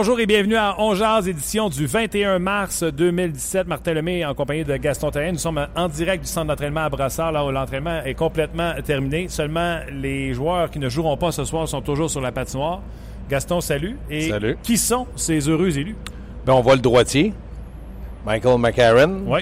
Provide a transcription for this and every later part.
Bonjour et bienvenue à On Jazz, édition du 21 mars 2017. Martin Lemay en compagnie de Gaston Terrien. Nous sommes en direct du centre d'entraînement à Brassard, là où l'entraînement est complètement terminé. Seulement, les joueurs qui ne joueront pas ce soir sont toujours sur la patinoire. Gaston, salut. Et Salut. qui sont ces heureux élus? Ben, on voit le droitier, Michael McCarron. Oui.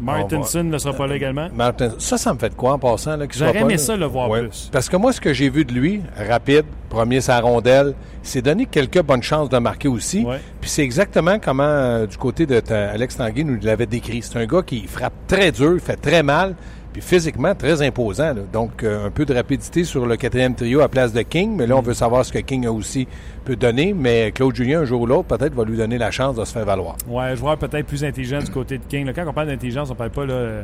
Martinson ne sera pas là également? Martin, ça, ça me fait de quoi en passant? J'aurais aimé là? ça le voir Ouais. plus. Parce que moi, ce que j'ai vu de lui, rapide, premier sa rondelle, il s'est donné quelques bonnes chances de marquer aussi. Ouais. Puis c'est exactement comment, euh, du côté de ta- Alex Tanguy, nous l'avait décrit. C'est un gars qui frappe très dur, il fait très mal, puis physiquement très imposant. là. Donc, euh, un peu de rapidité sur le quatrième trio à place de King, mais là, on veut savoir ce que King a aussi peut donner. Mais Claude Julien, un jour ou l'autre, peut-être va lui donner la chance de se faire valoir. Ouais, joueur peut-être plus intelligent du côté de King. Là, quand on parle d'intelligence, on parle pas là,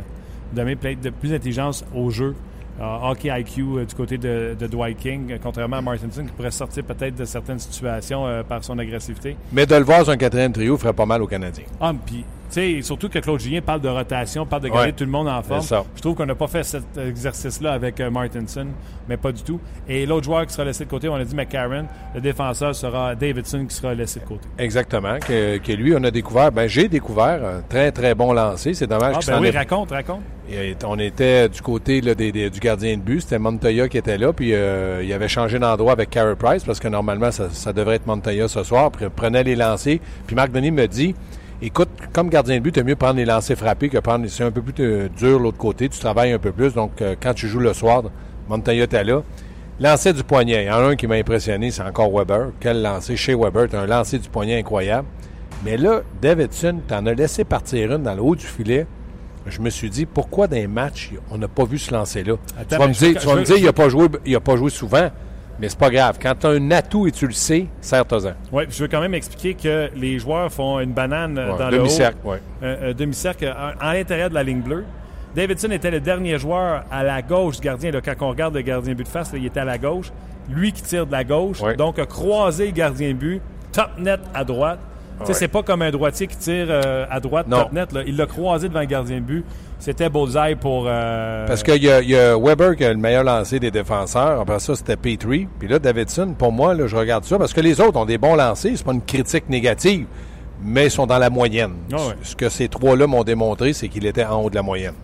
de de plus d'intelligence au jeu. Euh, hockey IQ euh, du côté de, de Dwight King, contrairement à Martinson qui pourrait sortir peut-être de certaines situations euh, par son agressivité. Mais de le voir sur un quatrième trio ferait pas mal aux Canadiens. Ah, puis, sais, surtout que Claude Julien parle de rotation, parle de garder Ouais. tout le monde en forme. Je trouve qu'on n'a pas fait cet exercice-là avec euh, Martinson, mais pas du tout. Et l'autre joueur qui sera laissé de côté, on a dit McCarron. Le défenseur sera Davidson qui sera laissé de côté. Exactement. Que, que lui, on a découvert, ben j'ai découvert un très, très bon lancer. C'est dommage Ah, ben oui, est- raconte, raconte. Et On était du côté là, des- des- du gardien de but. C'était Montoya qui était là. Puis euh, il avait changé d'endroit avec Carey Price parce que normalement, ça, ça devrait être Montoya ce soir. Puis il prenait les lancers. Puis Marc Denis me dit écoute, comme gardien de but, tu mieux prendre les lancers frappés que prendre. C'est un peu plus euh, dur l'autre côté. Tu travailles un peu plus. Donc euh, quand tu joues le soir, Montoya était là. Lancer du poignet. Il y en a un qui m'a impressionné, c'est encore Weber. Quel lancer chez Weber. Tu un lancer du poignet incroyable. Mais là, Davidson, tu en as laissé partir une dans le haut du filet. Je me suis dit, pourquoi dans les matchs, on n'a pas vu ce lancer-là? Tu vas me dire, veux- tu vas je me veux- dire, il n'a pas, joué- il a pas joué souvent, mais c'est pas grave. Quand tu as un atout et tu le sais, serre-toi-en. Oui, je veux quand même expliquer que les joueurs font une banane euh, Ouais, dans le haut. demi-cercle, ouais. un, un demi-cercle euh, en, en l'intérieur de la ligne bleue. Davidson était le dernier joueur à la gauche du gardien. Là, quand on regarde le gardien but de face, là, il était à la gauche. Lui qui tire de la gauche, Ouais. donc a croisé le gardien but, top net à droite. Tu sais, Ouais. C'est pas comme un droitier qui tire euh, à droite, Non. top net. là. Il l'a croisé devant le gardien but. C'était bullseye pour... euh, Parce qu'il y, y a Weber qui a le meilleur lancé des défenseurs. Après ça, c'était Petrie. Puis là, Davidson, pour moi, là, je regarde ça parce que les autres ont des bons lancers. C'est pas une critique négative, mais ils sont dans la moyenne. Ah ouais. Ce que ces trois-là m'ont démontré, c'est qu'il était en haut de la moyenne.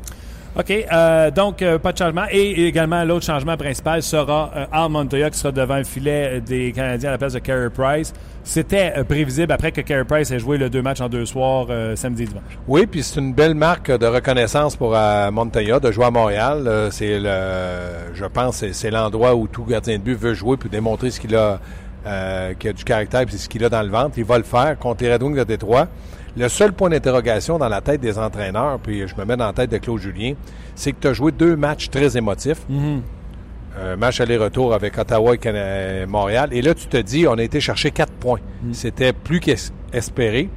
OK, euh, donc euh, pas de changement. Et également, l'autre changement principal sera euh, Al qui sera devant le filet des Canadiens à la place de Carey Price. C'était euh, prévisible après que Carey Price ait joué le deux matchs en deux soirs euh, samedi et dimanche. Oui, puis c'est une belle marque de reconnaissance pour euh, Montoya de jouer à Montréal. Euh, c'est le, je pense, c'est, l'endroit où tout gardien de but veut jouer pour démontrer ce qu'il a, euh, qu'il a du caractère et ce qu'il a dans le ventre. Il va le faire contre les Red Wings de Détroit. Le seul point d'interrogation dans la tête des entraîneurs, puis je me mets dans la tête de Claude Julien, c'est que tu as joué deux matchs très émotifs. Un match aller-retour avec Ottawa et Montréal. Et là, tu te dis, on a été chercher quatre points. C'était plus qu'espéré.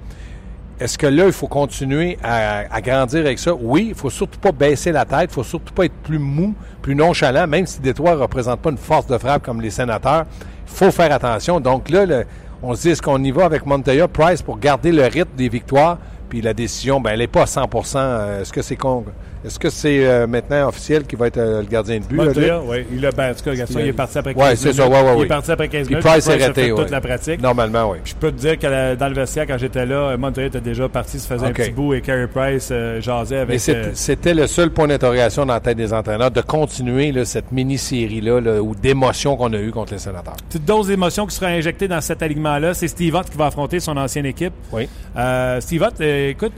Est-ce que là, il faut continuer à, à grandir avec ça? Oui, il faut surtout pas baisser la tête, il faut surtout pas être plus mou, plus nonchalant, même si Détroit ne représente pas une force de frappe comme les sénateurs. Il faut faire attention. Donc là, le- on se dit, est-ce qu'on y va avec Montoya, Price pour garder le rythme des victoires? Puis la décision, ben, elle n'est pas à 100% Euh, Est-ce que c'est con? Est-ce que c'est euh, maintenant officiel qui va être euh, le gardien de but? là? Montoya, oui. Il a, ben, en tout cas, Gaston, il est parti après 15 Ouais, minutes. c'est ça, ouais, ouais, Il est parti après 15 Puis minutes. Price est a fait ouais. toute la pratique. Normalement, oui. Je peux te dire que la- dans le vestiaire, quand j'étais là, Montoya était déjà parti, se faisait OK. un petit bout et Carey Price euh, jasait Mais avec... euh, c'était le seul point d'interrogation dans la tête des entraîneurs, de continuer là, cette mini-série-là là, ou d'émotion qu'on a eue contre les sénateurs. petite dose d'émotion qui sera injectée dans cet alignement-là. C'est Steve Ott qui va affronter son ancienne équipe. Oui. Euh, Steve Ott, euh, écoute,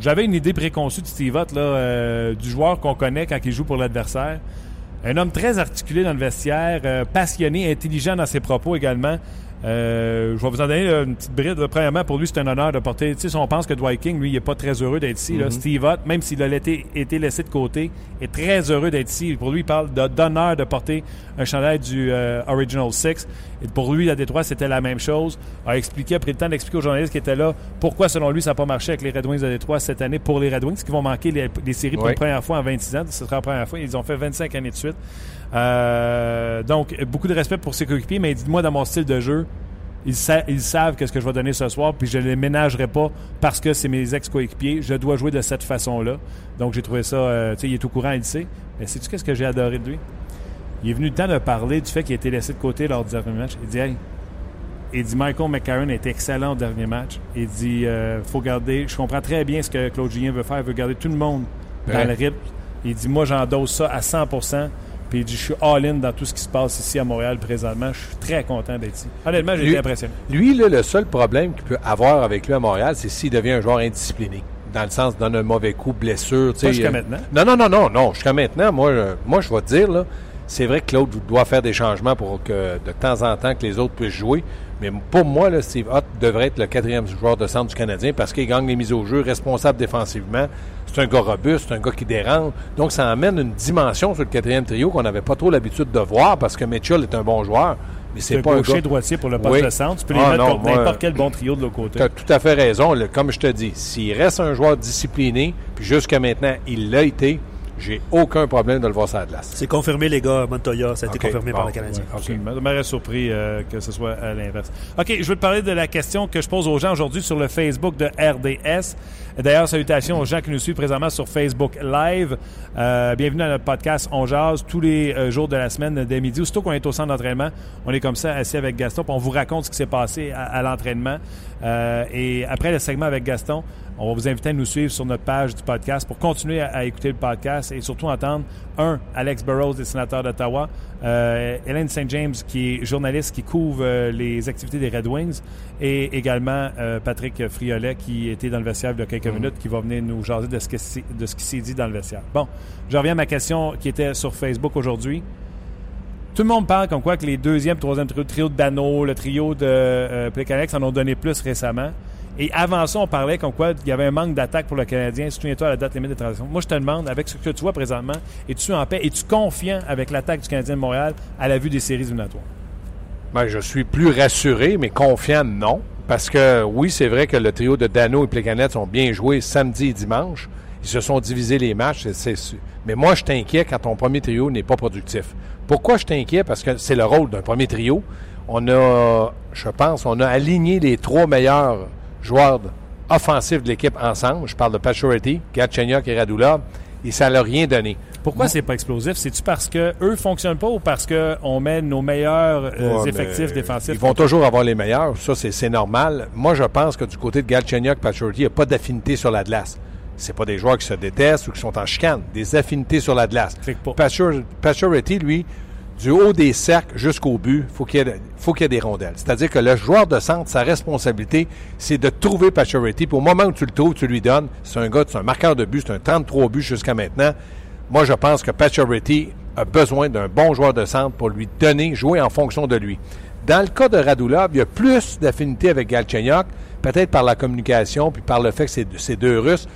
j'avais une idée préconçue de Steve Ott, là, euh, du joueur qu'on connaît quand il joue pour l'adversaire. Un homme très articulé dans le vestiaire, euh, passionné, intelligent dans ses propos également. Euh, je vais vous en donner une petite bride. Premièrement, pour lui, c'est un honneur de porter. Tu sais, si on pense que Dwight King, lui, il n'est pas très heureux d'être ici. là. Steve Ott, même s'il a été, été laissé de côté, est très heureux d'être ici. Pour lui, il parle de- d'honneur de porter un chandail du euh, Original Six. Et pour lui, à Détroit, c'était la même chose. A expliqué, a pris le temps d'expliquer aux journalistes qui étaient là pourquoi, selon lui, ça n'a pas marché avec les Red Wings de Détroit cette année pour les Red Wings, qui vont manquer les, les séries pour Oui. la première fois en 26 ans. Ce sera la première fois. Ils ont fait 25 années de suite. Euh, donc, beaucoup de respect pour ses coéquipiers, mais dites-moi, dans mon style de jeu, ils, sa- ils savent qu'est-ce que je vais donner ce soir, puis je ne les ménagerai pas parce que c'est mes ex-coéquipiers. Je dois jouer de cette façon-là. Donc, j'ai trouvé ça, euh, tu sais, il est au courant, il le sait. Mais sais-tu qu'est-ce que j'ai adoré de lui? Il est venu le temps de parler du fait qu'il a été laissé de côté lors du dernier match. Il dit, hey, il dit Michael McCarron est excellent au dernier match. Il dit euh, faut garder. Je comprends très bien ce que Claude Julien veut faire. Il veut garder tout le monde dans Ouais. le rythme. Il dit moi j'endosse ça à 100 Puis il dit je suis all-in dans tout ce qui se passe ici à Montréal présentement. Je suis très content d'être ici. Honnêtement, j'ai été impressionné. Lui, là, le seul problème qu'il peut avoir avec lui à Montréal, c'est s'il devient un joueur indiscipliné. Dans le sens, donne un mauvais coup, blessure. tu sais, Pas jusqu'à euh, maintenant. Non, non, non, non, non. Jusqu'à maintenant, moi, euh, moi je vais te dire, là, c'est vrai que Claude doit faire des changements pour que de temps en temps que les autres puissent jouer. Mais pour moi, là, Steve Ott devrait être le quatrième joueur de centre du Canadien parce qu'il gagne les mises au jeu, responsable défensivement. C'est un gars robuste, c'est un gars qui dérange. Donc, ça amène une dimension sur le quatrième trio qu'on n'avait pas trop l'habitude de voir parce que Mitchell est un bon joueur. Mais C'est un pas un gars... droitier pour le poste Oui. de centre. Tu peux les Ah, mettre non, contre moi- n'importe quel bon trio de l'autre côté. Tu as tout à fait raison. Comme je te dis, s'il reste un joueur discipliné, puis jusqu'à maintenant, il l'a été, j'ai aucun problème de le voir sur la glace. C'est confirmé, les gars. Montoya, ça a été confirmé par le Canadien. Ouais, absolument. Ça m'aurait surpris euh, que ce soit à l'inverse. OK, je veux te parler de la question que je pose aux gens aujourd'hui sur le Facebook de RDS. D'ailleurs, salutations aux gens qui nous suivent présentement sur Facebook Live. Euh, bienvenue à notre podcast On Jase tous les euh, jours de la semaine dès midi. Aussitôt qu'on est au centre d'entraînement, on est comme ça assis avec Gaston, puis on vous raconte ce qui s'est passé à, à l'entraînement. Euh, et après le segment avec Gaston, on va vous inviter à nous suivre sur notre page du podcast pour continuer à, à écouter le podcast et surtout entendre, un, Alex Burrows, des sénateurs d'Ottawa, euh, Hélène St. James, qui est journaliste qui couvre euh, les activités des Red Wings, et également euh, Patrick Friolet, qui était dans le vestiaire il y a quelques minutes, qui va venir nous jaser de ce, que c'est- de ce qui s'est dit dans le vestiaire. Bon, je reviens à ma question qui était sur Facebook aujourd'hui. Tout le monde parle comme quoi que les deuxième, troisième trio, le trio de Dano, le trio de euh, Plekanec en ont donné plus récemment. Et avant ça, on parlait comme quoi il y avait un manque d'attaque pour le Canadien. Souviens-toi à la date limite des transactions. Moi, je te demande, avec ce que tu vois présentement, es-tu en paix? Es-tu confiant avec l'attaque du Canadien de Montréal à la vue des séries éliminatoires? Ben, je suis plus rassuré, mais confiant, non. Parce que oui, c'est vrai que le trio de Dano et Plecanet ont bien joué samedi et dimanche. Ils se sont divisés les matchs. c'est sûr. mais moi, je t'inquiète quand ton premier trio n'est pas productif. Pourquoi je t'inquiète? Parce que c'est le rôle d'un premier trio. On a, je pense, on a aligné les trois meilleurs joueurs offensifs de l'équipe ensemble. Je parle de Pachority, Gatchenyuk et Radulov. Et ça n'a rien donné. Pourquoi c'est pas explosif? C'est-tu parce que eux fonctionnent pas ou parce qu'on met nos meilleurs euh, Ouais, effectifs défensifs? Ils vont toujours avoir les meilleurs. Ça, c'est c'est normal. Moi, je pense que du côté de Galchenyuk, Pachority, il n'y a pas d'affinité sur la glace. C'est pas des joueurs qui se détestent ou qui sont en chicane. Des affinités sur la glace. Pachority, lui, du haut des cercles jusqu'au but, faut qu'il y ait- faut qu'il y ait des rondelles. C'est-à-dire que le joueur de centre, sa responsabilité, c'est de trouver Pachority. Puis au moment où tu le trouves, tu lui donnes. C'est un gars, c'est un marqueur de but, c'est un 33 buts jusqu'à maintenant. Moi, je pense que Pachority a besoin d'un bon joueur de centre pour lui donner, jouer en fonction de lui. Dans le cas de Radulov, il y a plus d'affinité avec Galchenyuk, peut-être par la communication, puis par le fait que c'est deux Russes.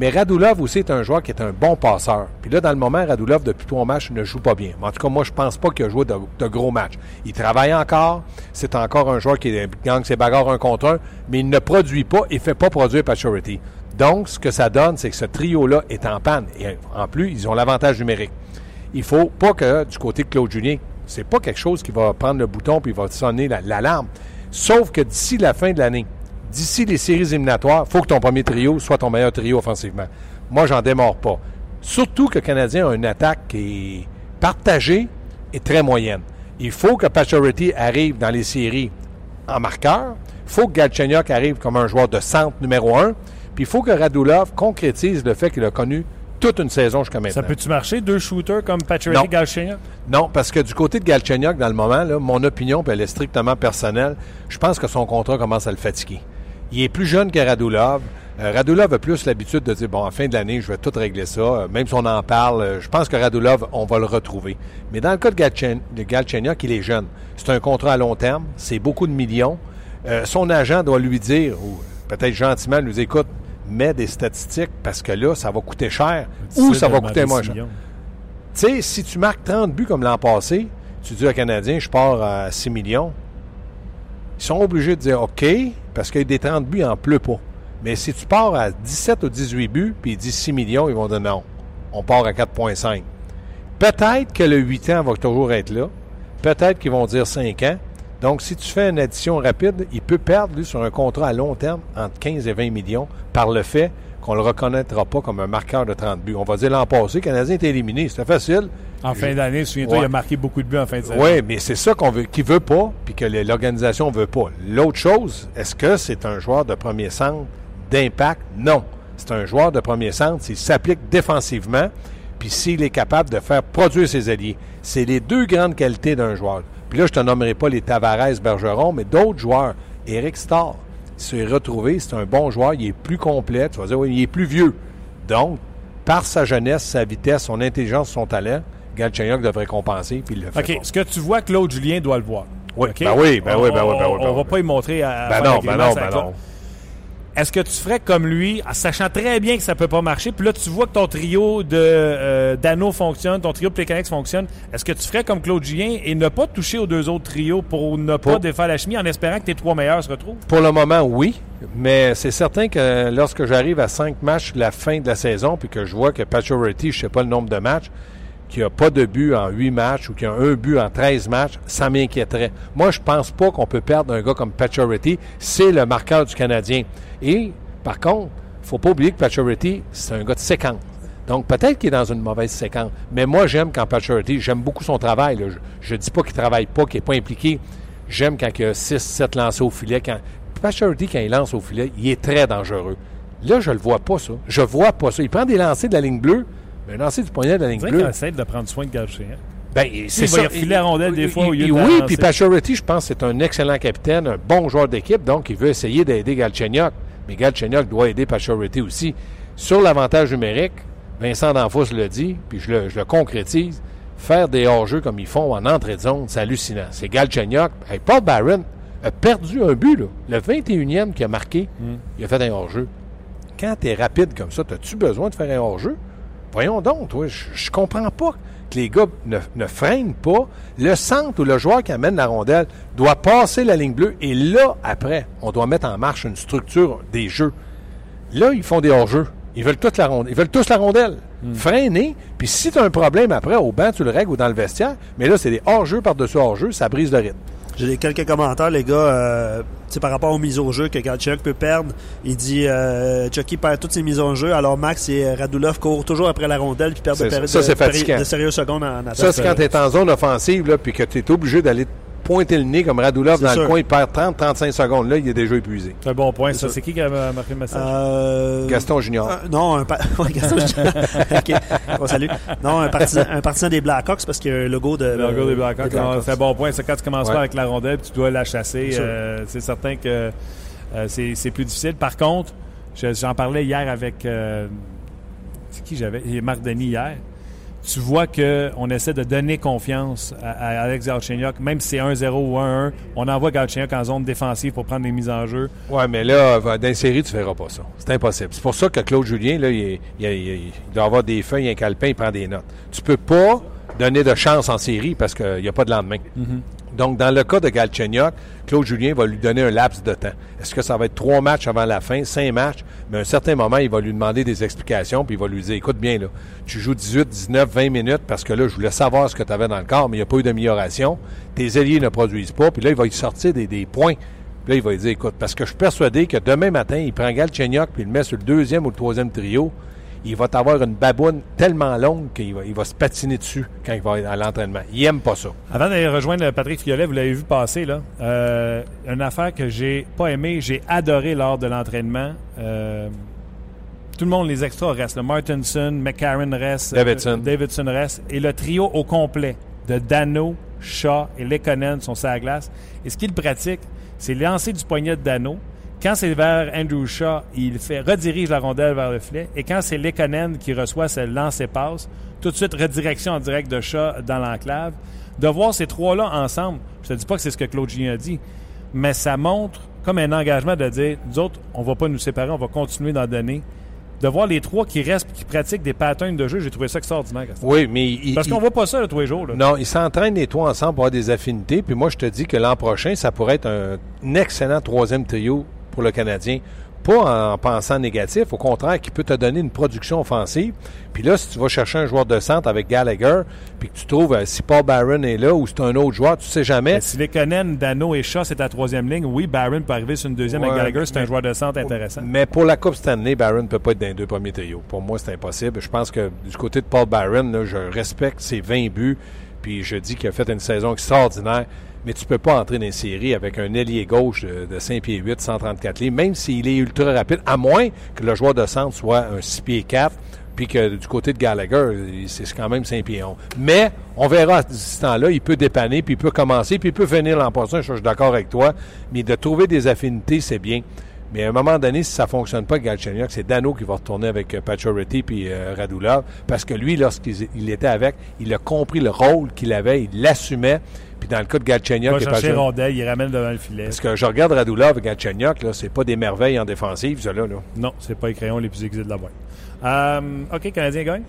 Mais Radulov aussi est un joueur qui est un bon passeur. Puis là, dans le moment, Radulov, depuis trois matchs, ne joue pas bien. En tout cas, moi, je pense pas qu'il a joué de, gros matchs. Il travaille encore. C'est encore un joueur qui gagne ses bagarres un contre un, mais il ne produit pas et fait pas produire Pachority. Donc, ce que ça donne, c'est que ce trio-là est en panne. Et en plus, ils ont l'avantage numérique. Il faut pas que, du côté de Claude Julien, c'est pas quelque chose qui va prendre le bouton puis va sonner la- l'alarme. Sauf que d'ici la fin de l'année, d'ici les séries éliminatoires, il faut que ton premier trio soit ton meilleur trio offensivement. Moi, j'en démords pas. Surtout que le Canadien a une attaque qui est partagée et très moyenne. Il faut que Pachority arrive dans les séries en marqueur. Il faut que Galchenyuk arrive comme un joueur de centre numéro un. Puis il faut que Radulov concrétise le fait qu'il a connu toute une saison jusqu'à maintenant. Ça peut-tu marcher, deux shooters comme. Patrick et Galchenyuk? Non, parce que du côté de Galchenyuk, dans le moment, là, mon opinion, puis elle est strictement personnelle, je pense que son contrat commence à le fatiguer. Il est plus jeune que Radulov. Euh, Radulov a plus l'habitude de dire, bon, en fin de l'année, je vais tout régler ça. Euh, même si on en parle, euh, je pense que Radulov, on va le retrouver. Mais dans le cas de, Galchen, de Galchenyuk, il est jeune. C'est un contrat à long terme. C'est beaucoup de millions. Euh, son agent doit lui dire, ou peut-être gentiment lui dire, écoute, mets des statistiques parce que là, ça va coûter cher ou ça va coûter moins cher. Tu sais, si tu marques 30 buts comme l'an passé, tu dis aux Canadiens, je pars à 6 millions. Ils sont obligés de dire OK, parce qu'il y a des 30 buts, il n'en pleut pas. Mais si tu pars à 17 ou 18 buts, puis ils disent 6 millions, ils vont dire non. On part à 4,5. Peut-être que le 8 ans va toujours être là. Peut-être qu'ils vont dire 5 ans. Donc, si tu fais une addition rapide, il peut perdre, lui, sur un contrat à long terme, entre 15 et 20 millions, par le fait qu'on ne le reconnaîtra pas comme un marqueur de 30 buts. On va dire l'an passé, le Canadien était éliminé. C'était facile. En fin d'année, souviens-toi, Ouais. il a marqué beaucoup de buts en fin saison. Oui, mais c'est ça qu'on veut, qu'il veut pas, puis que l'organisation veut pas. L'autre chose, est-ce que c'est un joueur de premier centre d'impact? Non. C'est un joueur de premier centre s'il s'applique défensivement, puis s'il est capable de faire produire ses alliés. C'est les deux grandes qualités d'un joueur. Puis là, je te nommerai pas les Tavares, Bergeron, mais d'autres joueurs. Eric Starr, s'est retrouvé, c'est un bon joueur, il est plus complet, tu vas dire, oui, il est plus vieux. Donc, par sa jeunesse, sa vitesse, son intelligence, son talent, Galchenyuk devrait compenser, puis il le fait OK, pas. ce que tu vois, Claude Julien doit le voir. Oui, ben oui, ben oui, ben oui, ben oui, On- ben On va oui. pas y montrer à. Ben non, ben non, ben non. Est-ce que tu ferais comme lui, en sachant très bien que ça peut pas marcher, puis là, tu vois que ton trio de euh, d'Anneau fonctionne, ton trio de Plecanex fonctionne, est-ce que tu ferais comme Claude Julien et ne pas toucher aux deux autres trios pour ne pas défaire la chimie en espérant que tes trois meilleurs se retrouvent? Pour le moment, oui. Mais c'est certain que lorsque j'arrive à cinq matchs de la fin de la saison, puis que je vois que Pacioretty, je sais pas le nombre de matchs, qui a pas de but en huit matchs ou qui a un but en 13 matchs, ça m'inquiéterait. Moi, je pense pas qu'on peut perdre un gars comme Pacioretty. C'est le marqueur du Canadien. Et, par contre, faut pas oublier que Pacioretty, c'est un gars de séquence. Donc, peut-être qu'il est dans une mauvaise séquence. Mais moi, j'aime quand Pacioretty, j'aime beaucoup son travail. Je ne dis pas qu'il travaille pas, qu'il n'est pas impliqué. J'aime quand il a 6, 7 lancés au filet. Quand... Quand il lance au filet, il est très dangereux. Là, je le vois pas, ça. Je vois pas ça. Il prend des lancers de la ligne bleue, mais un lancer du poignet de la ligne On dirait bleue. qu'il essaie de prendre soin de Galchenyuk. Ben, c'est il va ça. y refiler la rondelle des fois au lieu de Oui, puis Pacioretty, je pense, c'est un excellent capitaine, un bon joueur d'équipe, donc il veut essayer d'aider Galchenyuk. Mais Galchenyuk doit aider Pacioretty aussi. Sur l'avantage numérique, Vincent D'Anfos le dit, puis je le, je le concrétise, faire des hors-jeux comme ils font en entrée de zone, c'est hallucinant. C'est Galchenyuk. Hey, Paul Barron a perdu un but, là. Le 21e qui a marqué, Hmm. il a fait un hors-jeu. Quand tu es rapide comme ça, as-tu besoin de faire un hors-jeu? Voyons donc, toi, je, je comprends pas que les gars ne, ne freinent pas. Le centre ou le joueur qui amène la rondelle doit passer la ligne bleue et là, après, on doit mettre en marche une structure des jeux. Là, ils font des hors-jeux. Ils veulent toute la rondelle. Ils veulent tous la rondelle. Freiner. Puis si tu as un problème après, au banc, tu le règles ou dans le vestiaire. Mais là, c'est des hors-jeux par-dessus hors-jeux. Ça brise le rythme. J'ai quelques commentaires, les gars, euh, tu sais, par rapport aux mises au jeu que Galchenyuk peut perdre. Il dit euh, Chucky perd toutes ses mises au jeu, alors Max et Radulov courent toujours après la rondelle puis perdent de, ça. péri- Ça, de- de sérieuses secondes en attaque. Ça, c'est quand tu es en zone offensive, là, puis que tu es obligé d'aller pointer le nez comme Radulov dans le coin. Il perd 30-35 secondes. Là, il est déjà épuisé. C'est un bon point, ça. C'est qui qui a marqué le message? Euh, Gaston Junior. euh, non, un, pa- Gaston Junior. OK. Bon, salut. Non, un partisan, un partisan des Blackhawks parce qu'il y a un logo de. Le logo des Blackhawks. non, C'est un bon point. C'est quand tu commences Ouais. pas avec la rondelle puis tu dois la chasser. C'est euh, certain que euh, c'est plus difficile. Par contre, je- j'en parlais hier avec. euh, c'est qui j'avais? Marc Denis hier. Tu vois qu'on essaie de donner confiance à, à Alex Galchenyuk, même si c'est 1-0 ou 1-1. On envoie Galchenyuk en zone défensive pour prendre des mises en jeu. Ouais, mais là, dans les séries, tu ne feras pas ça. C'est impossible. C'est pour ça que Claude Julien, là, il, il, il il doit avoir des feuilles, un calepin, il prend des notes. Tu peux pas donner de chance en série parce qu'il n'y a pas de lendemain. Donc, dans le cas de Galchenyuk, Claude Julien va lui donner un laps de temps. Est-ce que ça va être trois matchs avant la fin, cinq matchs? Mais à un certain moment, il va lui demander des explications, puis il va lui dire, écoute bien, là, tu joues 18, 19, 20 minutes parce que là, je voulais savoir ce que tu avais dans le corps, mais il n'y a pas eu d'amélioration. Tes alliés ne produisent pas, puis là, il va y sortir des, des points. Puis là, il va lui dire, écoute, parce que je suis persuadé que demain matin, il prend Galchenyuk, puis il le met sur le deuxième ou le troisième trio, il va avoir une baboune tellement longue qu'il va, il va se patiner dessus quand il va être à l'entraînement. Il aime pas ça. Avant d'aller rejoindre Patrick Fiolet, vous l'avez vu passer, là. Euh, une affaire que j'ai pas aimée, j'ai adoré lors de l'entraînement. Euh, tout le monde, les extras restent. Le Martinson, McCarron reste. Davidson. euh, Davidson reste. Et le trio au complet de Dano, Shaw et Lekonen sont sur la glace. Et ce qu'il pratique, c'est lancer du poignet de Dano. Quand c'est vers Andrew Shaw, il fait redirige la rondelle vers le filet. Et quand c'est Lekonen qui reçoit ce lance et passe, tout de suite redirection en direct de Shaw dans l'enclave. De voir ces trois-là ensemble, je te dis pas que c'est ce que Claude Julien a dit, mais ça montre comme un engagement de dire, nous autres, on va pas nous séparer, on va continuer d'en donner. De voir les trois qui restent qui pratiquent des patterns de jeu, j'ai trouvé ça extraordinaire. Oui, mais... il- Parce il- qu'on voit pas ça là, tous les jours. là. Non, ils s'entraînent les trois ensemble pour avoir des affinités. Puis moi, je te dis que l'an prochain, ça pourrait être un, un excellent troisième trio pour le Canadien. Pas en pensant négatif, au contraire, qui peut te donner une production offensive. Puis là, si tu vas chercher un joueur de centre avec Gallagher, puis que tu trouves euh, si Paul Barron est là ou c'est un autre joueur, tu sais jamais. Mais si Lekonen, Dano et Shaw, c'est ta troisième ligne, oui, Barron peut arriver sur une deuxième Ouais, avec Gallagher, c'est un joueur de centre intéressant. Mais pour la Coupe Stanley, Barron ne peut pas être dans les deux premiers trios. Pour moi, c'est impossible. Je pense que du côté de Paul Barron, là, je respecte ses 20 buts, puis je dis qu'il a fait une saison extraordinaire. Mais tu peux pas entrer dans une série avec un ailier gauche de, de 5 pieds 8, 134 livres, même s'il est ultra rapide, à moins que le joueur de centre soit un 6 pieds 4, puis que du côté de Gallagher, c'est quand même 5 pieds 11. Mais on verra à ce temps-là, il peut dépanner, puis il peut commencer, puis il peut finir l'an je suis d'accord avec toi. Mais de trouver des affinités, c'est bien. Mais à un moment donné, si ça ne fonctionne pas Galchenyuk, c'est Dano qui va retourner avec euh, Pacioretty puis euh, Radulov. Parce que lui, lorsqu'il il était avec, il a compris le rôle qu'il avait, il l'assumait. Puis dans le cas de Il Galchenyuk va et chercher Pacioretty, rondelle, il ramène devant le filet. parce que je regarde Radulov et Galchenyuk, là, c'est pas des merveilles en défensive, ça là. là. Non, c'est pas les crayons les plus aiguisés de la boîte. Euh, OK, Canadien gagne?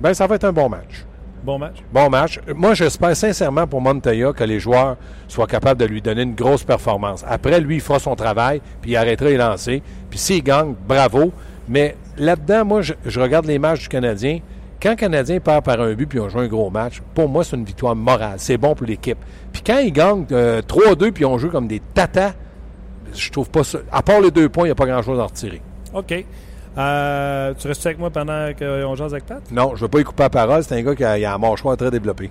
Ben, ça va être un bon match. Bon match? Bon match. Moi, j'espère sincèrement pour Montoya que les joueurs soient capables de lui donner une grosse performance. Après, lui, il fera son travail, puis il arrêtera les lancers. Puis s'il gagne, bravo. Mais là-dedans, moi, je, je regarde les matchs du Canadien. Quand le Canadien perd par un but puis on joue un gros match, pour moi, c'est une victoire morale. C'est bon pour l'équipe. Puis quand ils gagnent euh, 3-2 puis on joue comme des tatas, je trouve pas ça. À part les deux points, il n'y a pas grand-chose à retirer. OK. Euh, tu restes avec moi pendant qu'on jase avec Pat? Non, je ne veux pas y couper la parole. C'est un gars qui a, il a un mâchoire très développé.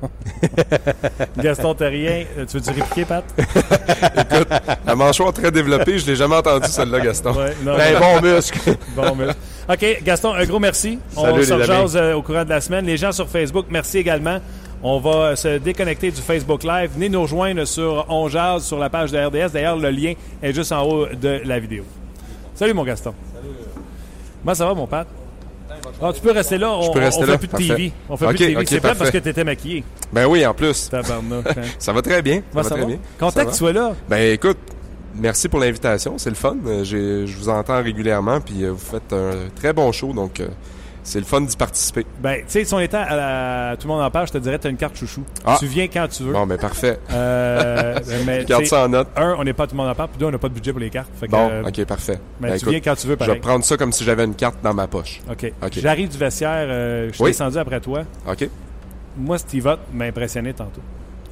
Gaston Terrien, euh, tu veux-tu répliquer, Pat? La mâchoire très développée, je l'ai jamais entendu celle-là, Gaston. Ouais, non, Ben, bon muscle. bon, mais- OK, Gaston, un gros merci. On Salut, se les amis. rejase euh, au courant de la semaine. Les gens sur Facebook, merci également. On va euh, se déconnecter du Facebook Live. Venez nous rejoindre sur On Jase, sur la page de RDS. D'ailleurs, le lien est juste en haut de la vidéo. Salut, mon Gaston. Salut. Moi, ça va, mon Pat? Ah, tu peux rester là. On, peux rester on fait plus de. TV. On fait plus de TV. C'est plate parce que tu étais maquillé. Ben oui, en plus. Hein. Ça va très bien. Ça Moi, va ça très va. bien. Content que tu sois là. Ben écoute, merci pour l'invitation. C'est le fun. Euh, Je vous entends régulièrement, puis euh, vous faites un très bon show, donc euh, c'est le fun d'y participer. Ben, tu sais, si on était à la- Tout le monde en parle, je te dirais, tu as une carte chouchou. Ah. Tu viens quand tu veux. Bon, ben parfait. Euh, mais, Garde ça en note. Un, on n'est pas tout le monde en parle, puis deux, on n'a pas de budget pour les cartes. Fait que, Bon, euh, ok, parfait. Mais Ben, tu écoute, viens quand tu veux, je vais prendre ça comme si j'avais une carte dans ma poche. OK. J'arrive du vestiaire, euh, je suis Oui. descendu après toi. OK? Moi, Steve Ott m'a impressionné tantôt.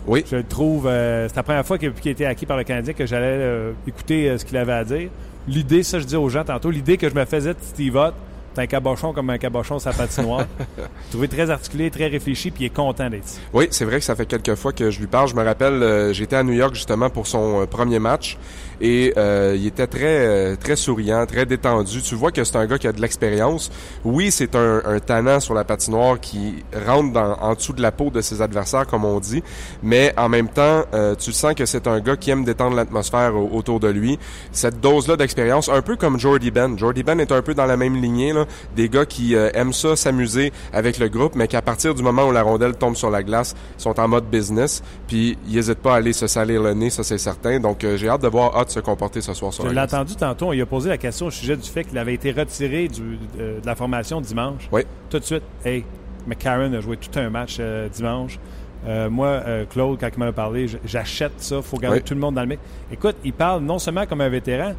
Oui. Je le trouve, euh, c'est la première fois qu'il qu'il a été acquis par le Canadien que j'allais écouter ce qu'il avait à dire. L'idée, ça je dis aux gens tantôt, l'idée que je me faisais de Steve Ott, c'est un cabochon comme un cabochon sa patinoire. trouvé très articulé, très réfléchi, puis il est content d'être ici. Oui, c'est vrai que ça fait quelques fois que je lui parle. Je me rappelle, euh, j'étais à New York justement pour son euh, premier match et euh, il était très euh, très souriant, très détendu. Tu vois que c'est un gars qui a de l'expérience. Oui, c'est un, un tannant sur la patinoire qui rentre dans, en dessous de la peau de ses adversaires, comme on dit, mais en même temps, euh, tu sens que c'est un gars qui aime détendre l'atmosphère au- autour de lui. Cette dose-là d'expérience, un peu comme Jordy Ben. Jordy Ben est un peu dans la même lignée, là, des gars qui euh, aiment ça, s'amuser avec le groupe, mais qu'à partir du moment où la rondelle tombe sur la glace, sont en mode business, puis ils n'hésitent pas à aller se salir le nez, ça c'est certain. Donc euh, j'ai hâte de voir Hot se comporter ce soir sur Je la l'ai glace. entendu tantôt, il a posé la question au sujet du fait qu'il avait été retiré du- euh, de la formation dimanche. Oui. Tout de suite, hey, McCarron a joué tout un match euh, dimanche. Euh, moi, euh, Claude, quand il m'en a parlé, j'achète ça. faut garder Oui. tout le monde dans le mec. Écoute, il parle non seulement comme un vétéran,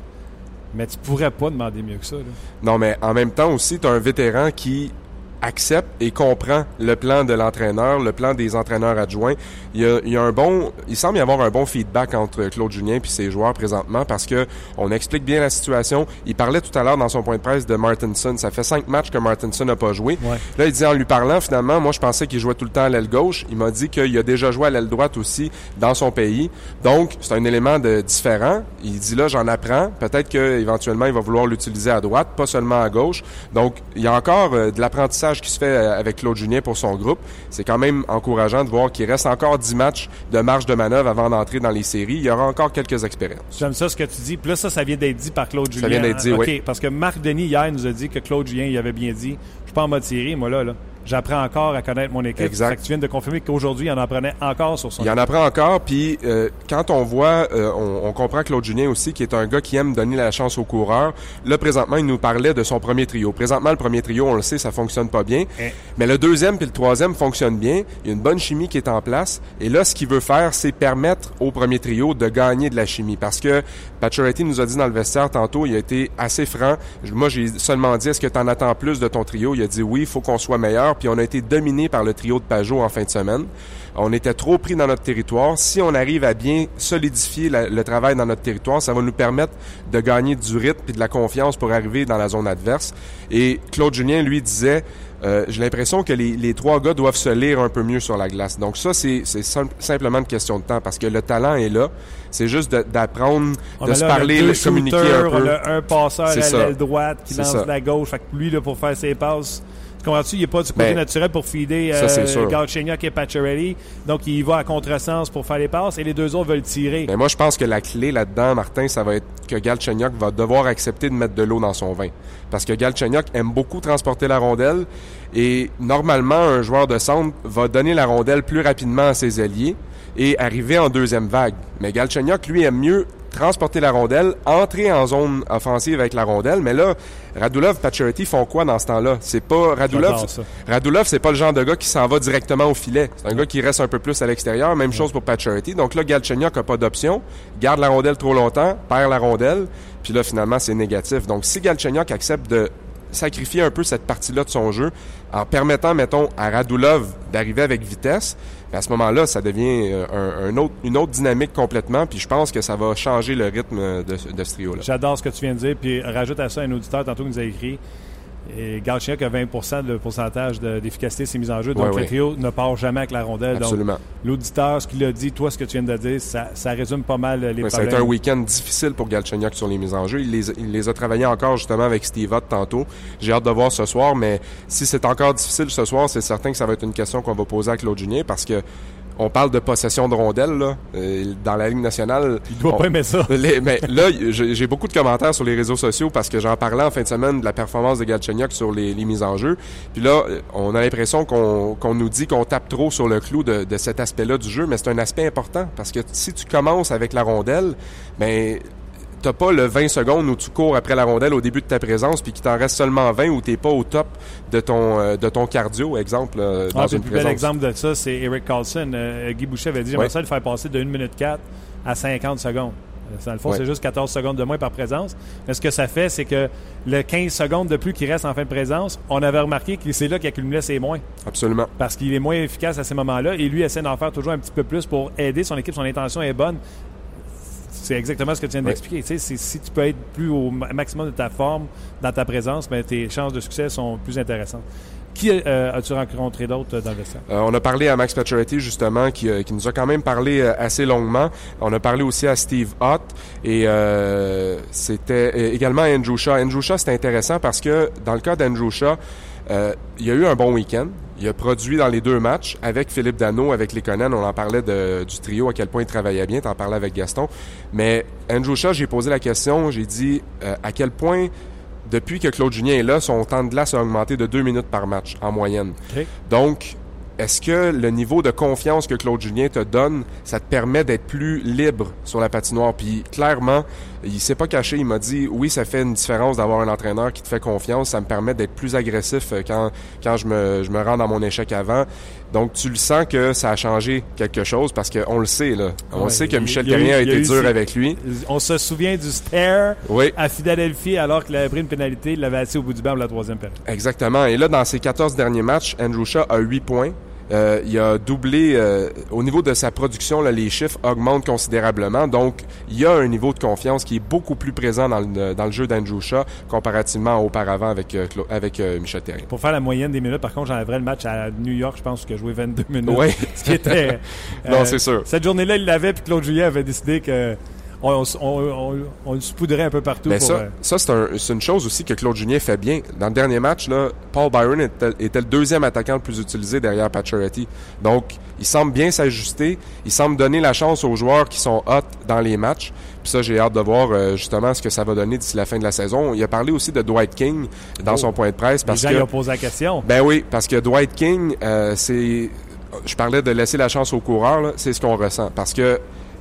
mais tu pourrais pas demander mieux que ça. là. Non, mais en même temps aussi, tu as un vétéran qui accepte et comprend le plan de l'entraîneur, le plan des entraîneurs adjoints. Il y a, il y a un bon, il semble y avoir un bon feedback entre Claude Julien et ses joueurs présentement parce que on explique bien la situation. Il parlait tout à l'heure dans son point de presse de Martinson. Ça fait cinq matchs que Martinson n'a pas joué. Ouais. Là, il dit en lui parlant, finalement, moi, je pensais qu'il jouait tout le temps à l'aile gauche. Il m'a dit qu'il a déjà joué à l'aile droite aussi dans son pays. Donc, c'est un élément de différent. Il dit là, j'en apprends. Peut-être qu'éventuellement, il va vouloir l'utiliser à droite, pas seulement à gauche. Donc, il y a encore euh, de l'apprentissage qui se fait euh, avec Claude Julien pour son groupe, c'est quand même encourageant de voir qu'il reste encore 10 matchs de marge de manœuvre avant d'entrer dans les séries. Il y aura encore quelques expériences. J'aime ça ce que tu dis. Puis là, ça, ça vient d'être dit par Claude Julien. Ça vient d'être dit, OK, oui. parce que Marc Denis, hier, nous a dit que Claude Julien, il avait bien dit, je suis pas en mode série, moi, là, là. J'apprends encore à connaître mon équipe. Exact. Fait que tu viens de confirmer qu'aujourd'hui, il en apprenait encore sur son Il en apprend encore, puis euh, quand on voit, euh, on, on comprend Claude Julien aussi, qui est un gars qui aime donner la chance aux coureurs. Là, présentement, il nous parlait de son premier trio. Présentement, le premier trio, on le sait, ça fonctionne pas bien. Eh. Mais le deuxième puis le troisième fonctionnent bien. Il y a une bonne chimie qui est en place. Et là, ce qu'il veut faire, c'est permettre au premier trio de gagner de la chimie. Parce que Pacioretty nous a dit dans le vestiaire tantôt, il a été assez franc. Moi, j'ai seulement dit, est-ce que tu en attends plus de ton trio? Il a dit oui, il faut qu'on soit meilleur. Puis on a été dominé par le trio de Pajot en fin de semaine. On était trop pris dans notre territoire. Si on arrive à bien solidifier la- le travail dans notre territoire, ça va nous permettre de gagner du rythme et de la confiance pour arriver dans la zone adverse. Et Claude Julien, lui, disait, euh, j'ai l'impression que les, les trois gars doivent se lire un peu mieux sur la glace. Donc ça, c'est c'est sim- simplement une question de temps parce que le talent est là. C'est juste d'apprendre, On de se là, parler, de communiquer shooters, un peu. On a un passeur à l'aile droite qui lance ça. la gauche. Fait que lui, là, pour faire ses passes, comprends-tu? Il n'est pas du côté Ben, naturel pour c'est euh. Galchenyuk et Pacioretty. Donc, il va à contresens pour faire les passes et les deux autres veulent tirer. Mais moi, je pense que la clé là-dedans, Martin, ça va être que Galchenyuk va devoir accepter de mettre de l'eau dans son vin. Parce que Galchenyuk aime beaucoup transporter la rondelle et normalement, un joueur de centre va donner la rondelle plus rapidement à ses alliés et arriver en deuxième vague. Mais Galchenyuk, lui, aime mieux transporter la rondelle, entrer en zone offensive avec la rondelle. Mais là, Radulov, Pacioretty font quoi dans ce temps-là? C'est pas Radulov. Radulov, c'est pas le genre de gars qui s'en va directement au filet. C'est un gars qui reste un peu plus à l'extérieur. Même chose pour Pacioretty. Donc là, Galchenyuk a pas d'option. Garde la rondelle trop longtemps, perd la rondelle. Puis là, finalement, c'est négatif. Donc si Galchenyuk accepte de sacrifier un peu cette partie-là de son jeu en permettant, mettons, à Radulov d'arriver avec vitesse, à ce moment-là, ça devient euh, un, autre, une autre dynamique complètement. Puis je pense que ça va changer le rythme de, de ce trio-là. J'adore ce que tu viens de dire. Puis rajoute à ça un auditeur tantôt qui nous a écrit. Et Galchenyuk a 20% de pourcentage de- d'efficacité de ses mises en jeu. Donc, le trio ne part jamais avec la rondelle. Absolument. Donc, l'auditeur, ce qu'il a dit, toi, ce que tu viens de dire, ça, ça résume pas mal les Ouais, ça a été un week-end difficile pour Galchenyuk sur les mises en jeu. Il les, il les a travaillés encore justement avec Steve Ott tantôt. J'ai hâte de voir ce soir, mais si c'est encore difficile ce soir, c'est certain que ça va être une question qu'on va poser à Claude Julien parce que on parle de possession de rondelles là, euh, dans la Ligue nationale. Il doit on- pas aimer ça. les- mais là, j'ai beaucoup de commentaires sur les réseaux sociaux parce que j'en parlais en fin de semaine de la performance de Galchenyuk sur les, les mises en jeu. Puis là, euh, on a l'impression qu'on qu'on nous dit qu'on tape trop sur le clou de, de cet aspect-là du jeu, mais c'est un aspect important parce que si tu commences avec la rondelle, ben t'as pas le 20 secondes où tu cours après la rondelle au début de ta présence puis qu'il t'en reste seulement 20 où t'es pas au top de ton euh, de ton cardio exemple euh, dans Ah, puis une le plus bel exemple de ça, c'est Eric Carlson. Euh, Guy Boucher avait dit j'aimerais ça le faire passer de 1 minute 4 à 50 secondes. Euh, Dans le fond, Ouais. c'est juste 14 secondes de moins par présence. Mais ce que ça fait, c'est que le 15 secondes de plus qui reste en fin de présence, on avait remarqué que c'est là qu'il accumulait ses moins. Absolument. Parce qu'il est moins efficace à ces moments-là. Et lui essaie d'en faire toujours un petit peu plus pour aider son équipe. Son intention est bonne. C'est exactement ce que tu viens d'expliquer. Tu sais, si tu peux être plus au ma- maximum de ta forme dans ta présence, ben, tes chances de succès sont plus intéressantes. Qui euh, as-tu rencontré d'autres dans le vestiaire? Euh, on a parlé à Max Pacioretty justement qui, euh, qui nous a quand même parlé euh, assez longuement. On a parlé aussi à Steve Ott et euh, c'était euh, également à Andrew Shaw. Andrew Shaw, c'est intéressant parce que dans le cas d'Andrew Shaw, euh, il y a eu un bon week-end. Il a produit dans les deux matchs avec Philippe Dano, avec les Conan. On en parlait de- du trio, à quel point il travaillait bien. T'en parlais avec Gaston. Mais Andrew Shaw, j'ai posé la question, j'ai dit euh, à quel point depuis que Claude Julien est là, son temps de glace a augmenté de deux minutes par match en moyenne. Donc, est-ce que le niveau de confiance que Claude Julien te donne, ça te permet d'être plus libre sur la patinoire? Puis clairement, il s'est pas caché, il m'a dit oui, ça fait une différence d'avoir un entraîneur qui te fait confiance, ça me permet d'être plus agressif euh, quand, quand je, me, je me rends dans mon échec avant. Donc tu le sens que ça a changé quelque chose parce qu'on le sait, là. On Ouais, sait que Michel Terrien a été dur avec lui. On se souvient du stare Oui. à Philadelphie alors qu'il avait pris une pénalité. Il l'avait assis au bout du banc pour la troisième période. Exactement. Et là, dans ses 14 derniers matchs, Andrew Shaw a 8 points. Euh, il a doublé euh, au niveau de sa production, là, les chiffres augmentent considérablement. Donc, il y a un niveau de confiance qui est beaucoup plus présent dans le, dans le jeu d'Andrew Shaw comparativement auparavant avec, euh, avec euh, Michel Terrien. Pour faire la moyenne des minutes, par contre, j'enlèverais le match à New York, je pense, qu'il a joué 22 minutes. Oui. Ce qui était. Non, c'est sûr. Cette journée-là, il l'avait, puis Claude Julien avait décidé que. On, on, on, le saupoudrait un peu partout. Mais pour, ça, euh, ça c'est un- c'est une chose aussi que Claude Julien fait bien. Dans le dernier match, là, Paul Byron était, était le deuxième attaquant le plus utilisé derrière Pacioretty. Donc, il semble bien s'ajuster. Il semble donner la chance aux joueurs qui sont hot dans les matchs. Puis ça, j'ai hâte de voir euh, justement ce que ça va donner d'ici la fin de la saison. Il a parlé aussi de Dwight King dans Oh. son point de presse les parce gens que ils ont posé la question. ben oui, parce que Dwight King, euh, c'est. Je parlais de laisser la chance aux coureurs, c'est ce qu'on ressent. Parce que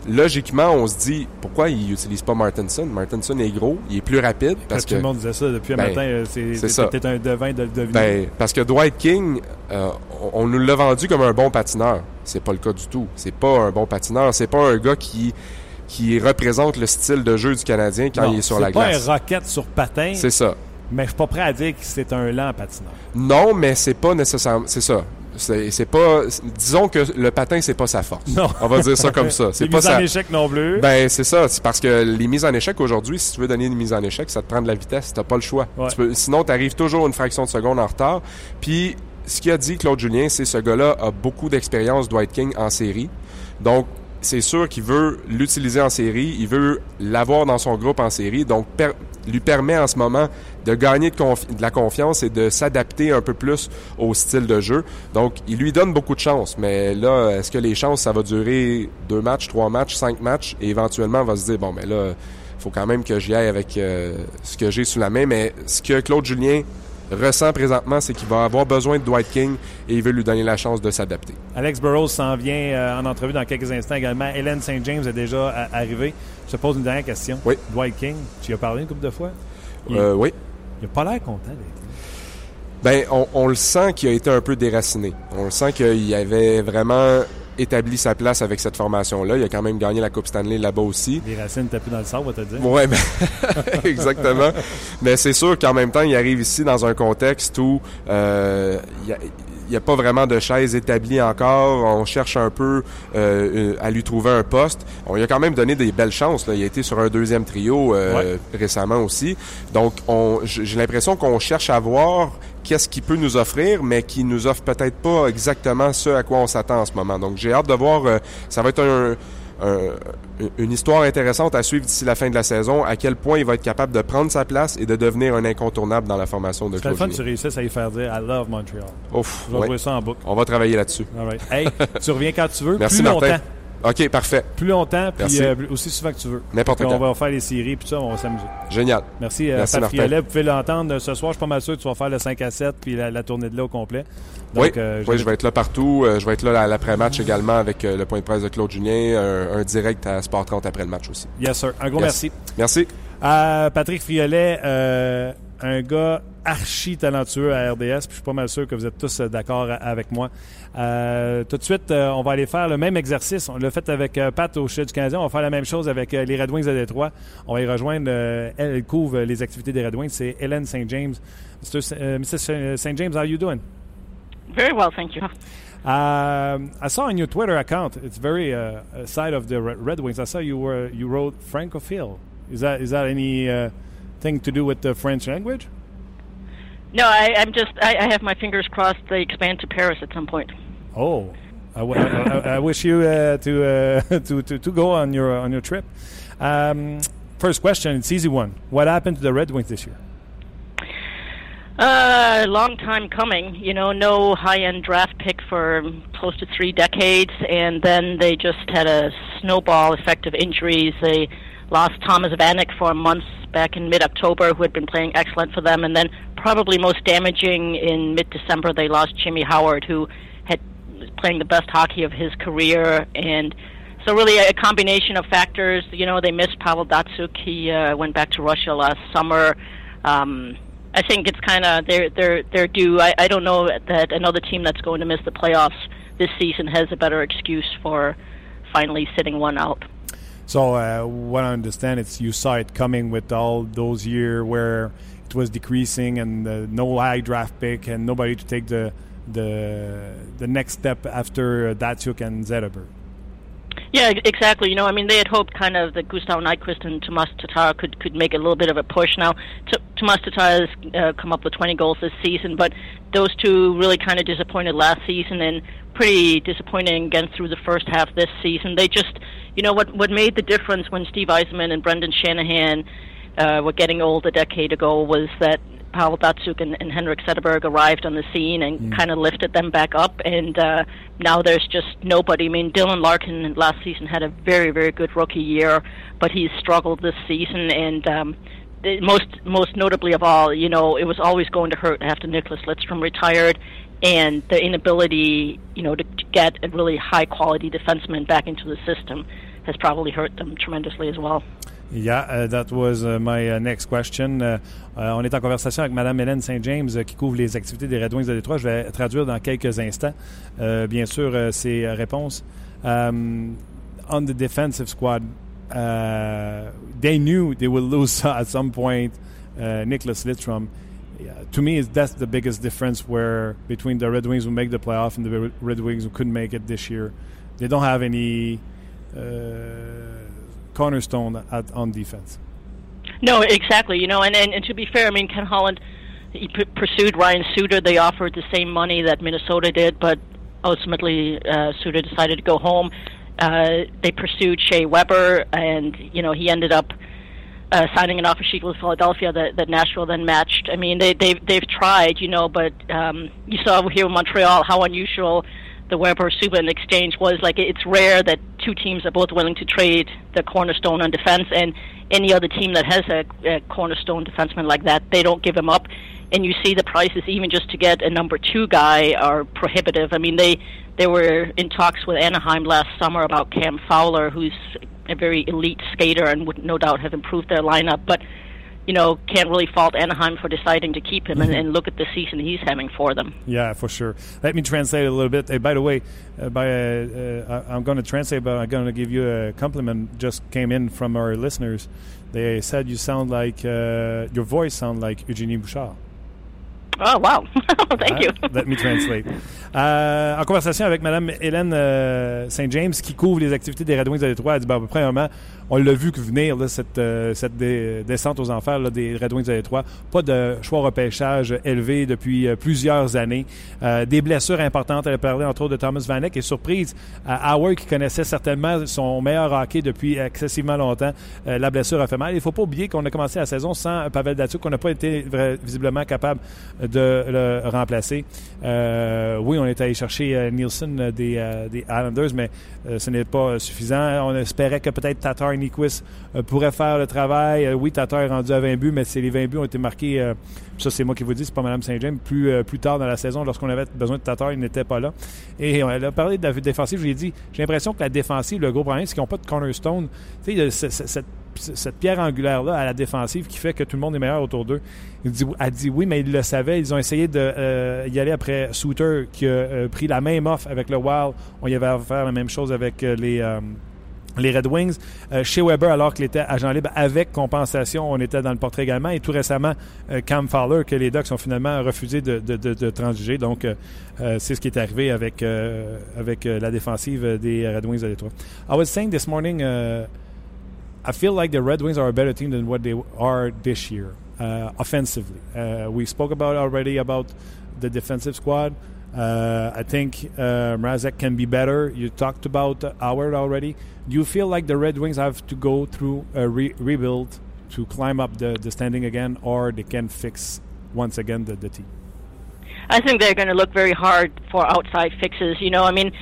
logiquement, on se dit pourquoi il n'utilise pas Martinson? Martinson est gros, il est plus rapide. Parce tout que, le monde disait ça depuis un Ben, matin. euh, C'est peut-être un devin de le deviner. ben, parce que Dwight King, euh, on, on nous l'a vendu comme un bon patineur. C'est pas le cas du tout. C'est pas un bon patineur. C'est pas un gars qui qui représente le style de jeu du Canadien quand Non, il est sur la C'est pas glace. un rocket sur patin, C'est ça. mais je suis pas prêt à dire que c'est un lent patineur. Non, mais c'est pas nécessairement. C'est ça. C'est pas. Disons que le patin, c'est pas sa force. Non. On va dire ça comme ça. C'est Les pas mises en échec non plus. Ben, c'est ça. C'est parce que les mises en échec aujourd'hui, si tu veux donner une mise en échec, ça te prend de la vitesse. T'as pas le choix. Ouais. Tu peux- sinon, tu arrives toujours une fraction de seconde en retard. Puis, ce qu'il a dit, Claude Julien, c'est ce gars-là a beaucoup d'expérience, Dwight King, en série. Donc, c'est sûr qu'il veut l'utiliser en série. Il veut l'avoir dans son groupe en série. Donc, per- lui permet en ce moment de gagner de, la confiance et de s'adapter un peu plus au style de jeu. Donc, il lui donne beaucoup de chances. Mais là, est-ce que les chances, ça va durer deux matchs, trois matchs, cinq matchs? Et éventuellement, on va se dire, bon, mais là, faut quand même que j'y aille avec euh, ce que j'ai sous la main. Mais ce que Claude Julien ressent présentement, c'est qu'il va avoir besoin de Dwight King et il veut lui donner la chance de s'adapter. Alex Burrows s'en vient euh, en entrevue dans quelques instants également. Hélène St. James est déjà a- arrivée. Je te pose une dernière question. Oui. Dwight King, tu y as parlé une couple de fois? Il, Euh, oui. il a pas l'air content. Ben, on, on le sent qu'il a été un peu déraciné. On le sent qu'il avait vraiment établi sa place avec cette formation-là. Il a quand même gagné la Coupe Stanley là-bas aussi. Les racines tapées dans le sable, on va te dire. Ouais, ben, exactement. Mais c'est sûr qu'en même temps, il arrive ici dans un contexte où euh, il y a- il n'y a pas vraiment de chaise établie encore. On cherche un peu euh, à lui trouver un poste. On lui a quand même donné des belles chances. Là. Il a été sur un deuxième trio euh, récemment aussi. Donc, on- j'ai l'impression qu'on cherche à voir qu'est-ce qu'il peut nous offrir, mais qui nous offre peut-être pas exactement ce à quoi on s'attend en ce moment. Donc, j'ai hâte de voir. euh, ça va être un, un- une histoire intéressante à suivre d'ici la fin de la saison, à quel point il va être capable de prendre sa place et de devenir un incontournable dans la formation de C'est le Claude fun que tu réussisses à y faire dire I love Montreal. Ouf, Je vais ouais. jouer ça en boucle. On va travailler là-dessus. All right. Hey, tu reviens quand tu veux. Merci plus Martin. longtemps. OK, parfait. Plus longtemps, puis euh, aussi souvent que tu veux. N'importe quand. On va faire les séries, puis ça, on va s'amuser. Génial. Merci, euh, Merci, Pat Martin. Friolet. Vous pouvez l'entendre euh, ce soir. Je suis pas mal sûr que tu vas faire le 5 à 7 puis la, la tournée de là au complet. Donc, oui, euh, oui, je vais être là partout. Je vais être là l'après-match également avec le point de presse de Claude Julien, un, un direct à Sport 30 après le match aussi. Yes, sir. Un gros Yes. merci. Merci. À Patrick Friolet, un gars archi talentueux à RDS, puis je suis pas mal sûr que vous êtes tous euh, d'accord avec moi. Euh, tout de suite, euh, on va aller faire le même exercice. On l'a fait avec Pat au Chef du Canadien. On va faire la même chose avec les Red Wings de Détroit. On va y rejoindre. elle, couvre les activités des Red Wings. C'est Hélène St. James. Mr. Mrs. St. James, how are you doing? Very well, thank you. Um, I saw on your Twitter account, it's very uh, side of the Re- Red Wings. I saw you were you wrote Francophile. Is that is that any uh, thing to do with the French language? No, I, I'm just, I, I have my fingers crossed they expand to Paris at some point. Oh, I, w- I- I- I wish you uh, to, uh, to to to go on your on your trip. Um, first question, it's easy one. What happened to the Red Wings this year? Uh, long time coming, you know, no high end draft pick for close to three decades, and then they just had a snowball effect of injuries. They lost Thomas Vanek for months back in mid October, who had been playing excellent for them, and then probably most damaging in mid December, they lost Jimmy Howard, who had playing the best hockey of his career, and so really a combination of factors. You know, they missed Pavel Datsuk. He uh, went back to Russia last summer. Um, I think it's kind of they're they're they're due. I, I don't know that another team that's going to miss the playoffs this season has a better excuse for finally sitting one out. So uh, what I understand, it's you saw it coming with all those years where it was decreasing and uh, no high draft pick and nobody to take the the the next step after Datsuk and Zetterberg. Yeah, exactly. You know, I mean, they had hoped kind of that Gustav Nyquist and Tomas Tatar could could make a little bit of a push. Now, T- Tomas Tatar has uh, come up with 20 goals this season, but those two really kind of disappointed last season and pretty disappointing again through the first half this season. They just, you know, what what made the difference when Steve Eisenman and Brendan Shanahan uh, were getting old a decade ago was that Pavel Datsuk and, and Henrik Sederberg arrived on the scene and mm. kind of lifted them back up. And uh, now there's just nobody. I mean, Dylan Larkin last season had a very, very good rookie year, but he's struggled this season. And um, the, most, most notably of all, you know, it was always going to hurt after Nicholas Lidstrom retired. And the inability, you know, to, to get a really high quality defenseman back into the system has probably hurt them tremendously as well. Yeah, uh, that was uh, my uh, next question. Uh, uh, on est en conversation avec Mme Hélène St. James uh, qui couvre les activités des Red Wings de Détroit. Je vais traduire dans quelques instants, bien sûr, ses réponses. Um, on the defensive squad, they knew they would lose at some point Nicholas Lidstrom. Yeah, to me, that's the biggest difference where between the Red Wings who make the playoff and the Red Wings who couldn't make it this year. They don't have any cornerstone at, on defense. No, exactly. You know, and, and, and to be fair, I mean, Ken Holland he p- pursued Ryan Suter. They offered the same money that Minnesota did, but ultimately uh, Suter decided to go home. Uh, they pursued Shea Weber, and you know he ended up uh, signing an offer sheet with Philadelphia that, that Nashville then matched. I mean, they they've they've tried, you know, but um, you saw here in Montreal how unusual the Weber Subban exchange was. Like it's rare that two teams are both willing to trade the cornerstone on defense, and any other team that has a, a cornerstone defenseman like that, they don't give him up. And you see the prices, even just to get a number two guy, are prohibitive. I mean, they they were in talks with Anaheim last summer about Cam Fowler, who's a very elite skater and would no doubt have improved their lineup, but you know, can't really fault Anaheim for deciding to keep him and, mm-hmm. and, look at the season he's having for them. Yeah, for sure. Let me translate a little bit. By the way, uh, by uh, uh, I'm going to translate, but I'm going to give you a compliment. Just came in from our listeners. They said you sound like uh, your voice sound like Eugenie Bouchard. Oh, wow. Thank you. Let me translate. Euh, en conversation avec Mme Hélène euh, St. James, qui couvre les activités des Red Wings de Détroit, elle dit ben, premièrement, on l'a vu venir, là, cette, euh, cette descente aux enfers là, des Red Wings de Détroit. Pas de choix repêchage élevé depuis euh, plusieurs années. Euh, des blessures importantes. Elle a parlé entre autres de Thomas Vanek. Et surprise, à Howard, qui connaissait certainement son meilleur hockey depuis excessivement longtemps, la blessure a fait mal. Il ne faut pas oublier qu'on a commencé la saison sans Pavel Datsuk, qu'on n'a pas été visiblement capable de le remplacer. oui, on est allé chercher Nielsen des, des Islanders, mais ce n'est pas suffisant. On espérait que peut-être Tatar Nyquist euh, pourrait faire le travail. Euh, oui, Tatar est rendu à 20 buts, mais c'est les 20 buts ont été marqués, euh, ça c'est moi qui vous dis, c'est pas Mme Saint-James, plus, plus tard dans la saison, lorsqu'on avait besoin de Tatar, il n'était pas là. Et on a parlé de la défensive, je lui ai dit, j'ai l'impression que la défensive, le gros problème, c'est qu'ils n'ont pas de cornerstone. Tu sais, cette, cette pierre angulaire-là à la défensive qui fait que tout le monde est meilleur autour d'eux. Il dit, a dit oui, mais ils le savaient. Ils ont essayé d'y y aller après Souter qui a pris la même offre avec le Wild. On y avait faire la même chose avec les les Red Wings. Euh, chez Weber, alors qu'il était agent libre avec compensation, on était dans le portrait également. Et tout récemment, euh, Cam Fowler, que les Ducks ont finalement refusé de, de, transiger. Donc, euh, euh c'est ce qui est arrivé avec, euh, avec la défensive des Red Wings de Détroit. I was saying this morning, I feel like the Red Wings are a better team than what they are this year, uh, offensively. Uh, we spoke about already about the defensive squad. Uh, I think uh, Mrazek can be better. You talked about Howard already. Do you feel like the Red Wings have to go through a re- rebuild to climb up the, the standing again, or they can fix once again the, the team? I think they're going to look very hard for outside fixes. You know, I mean,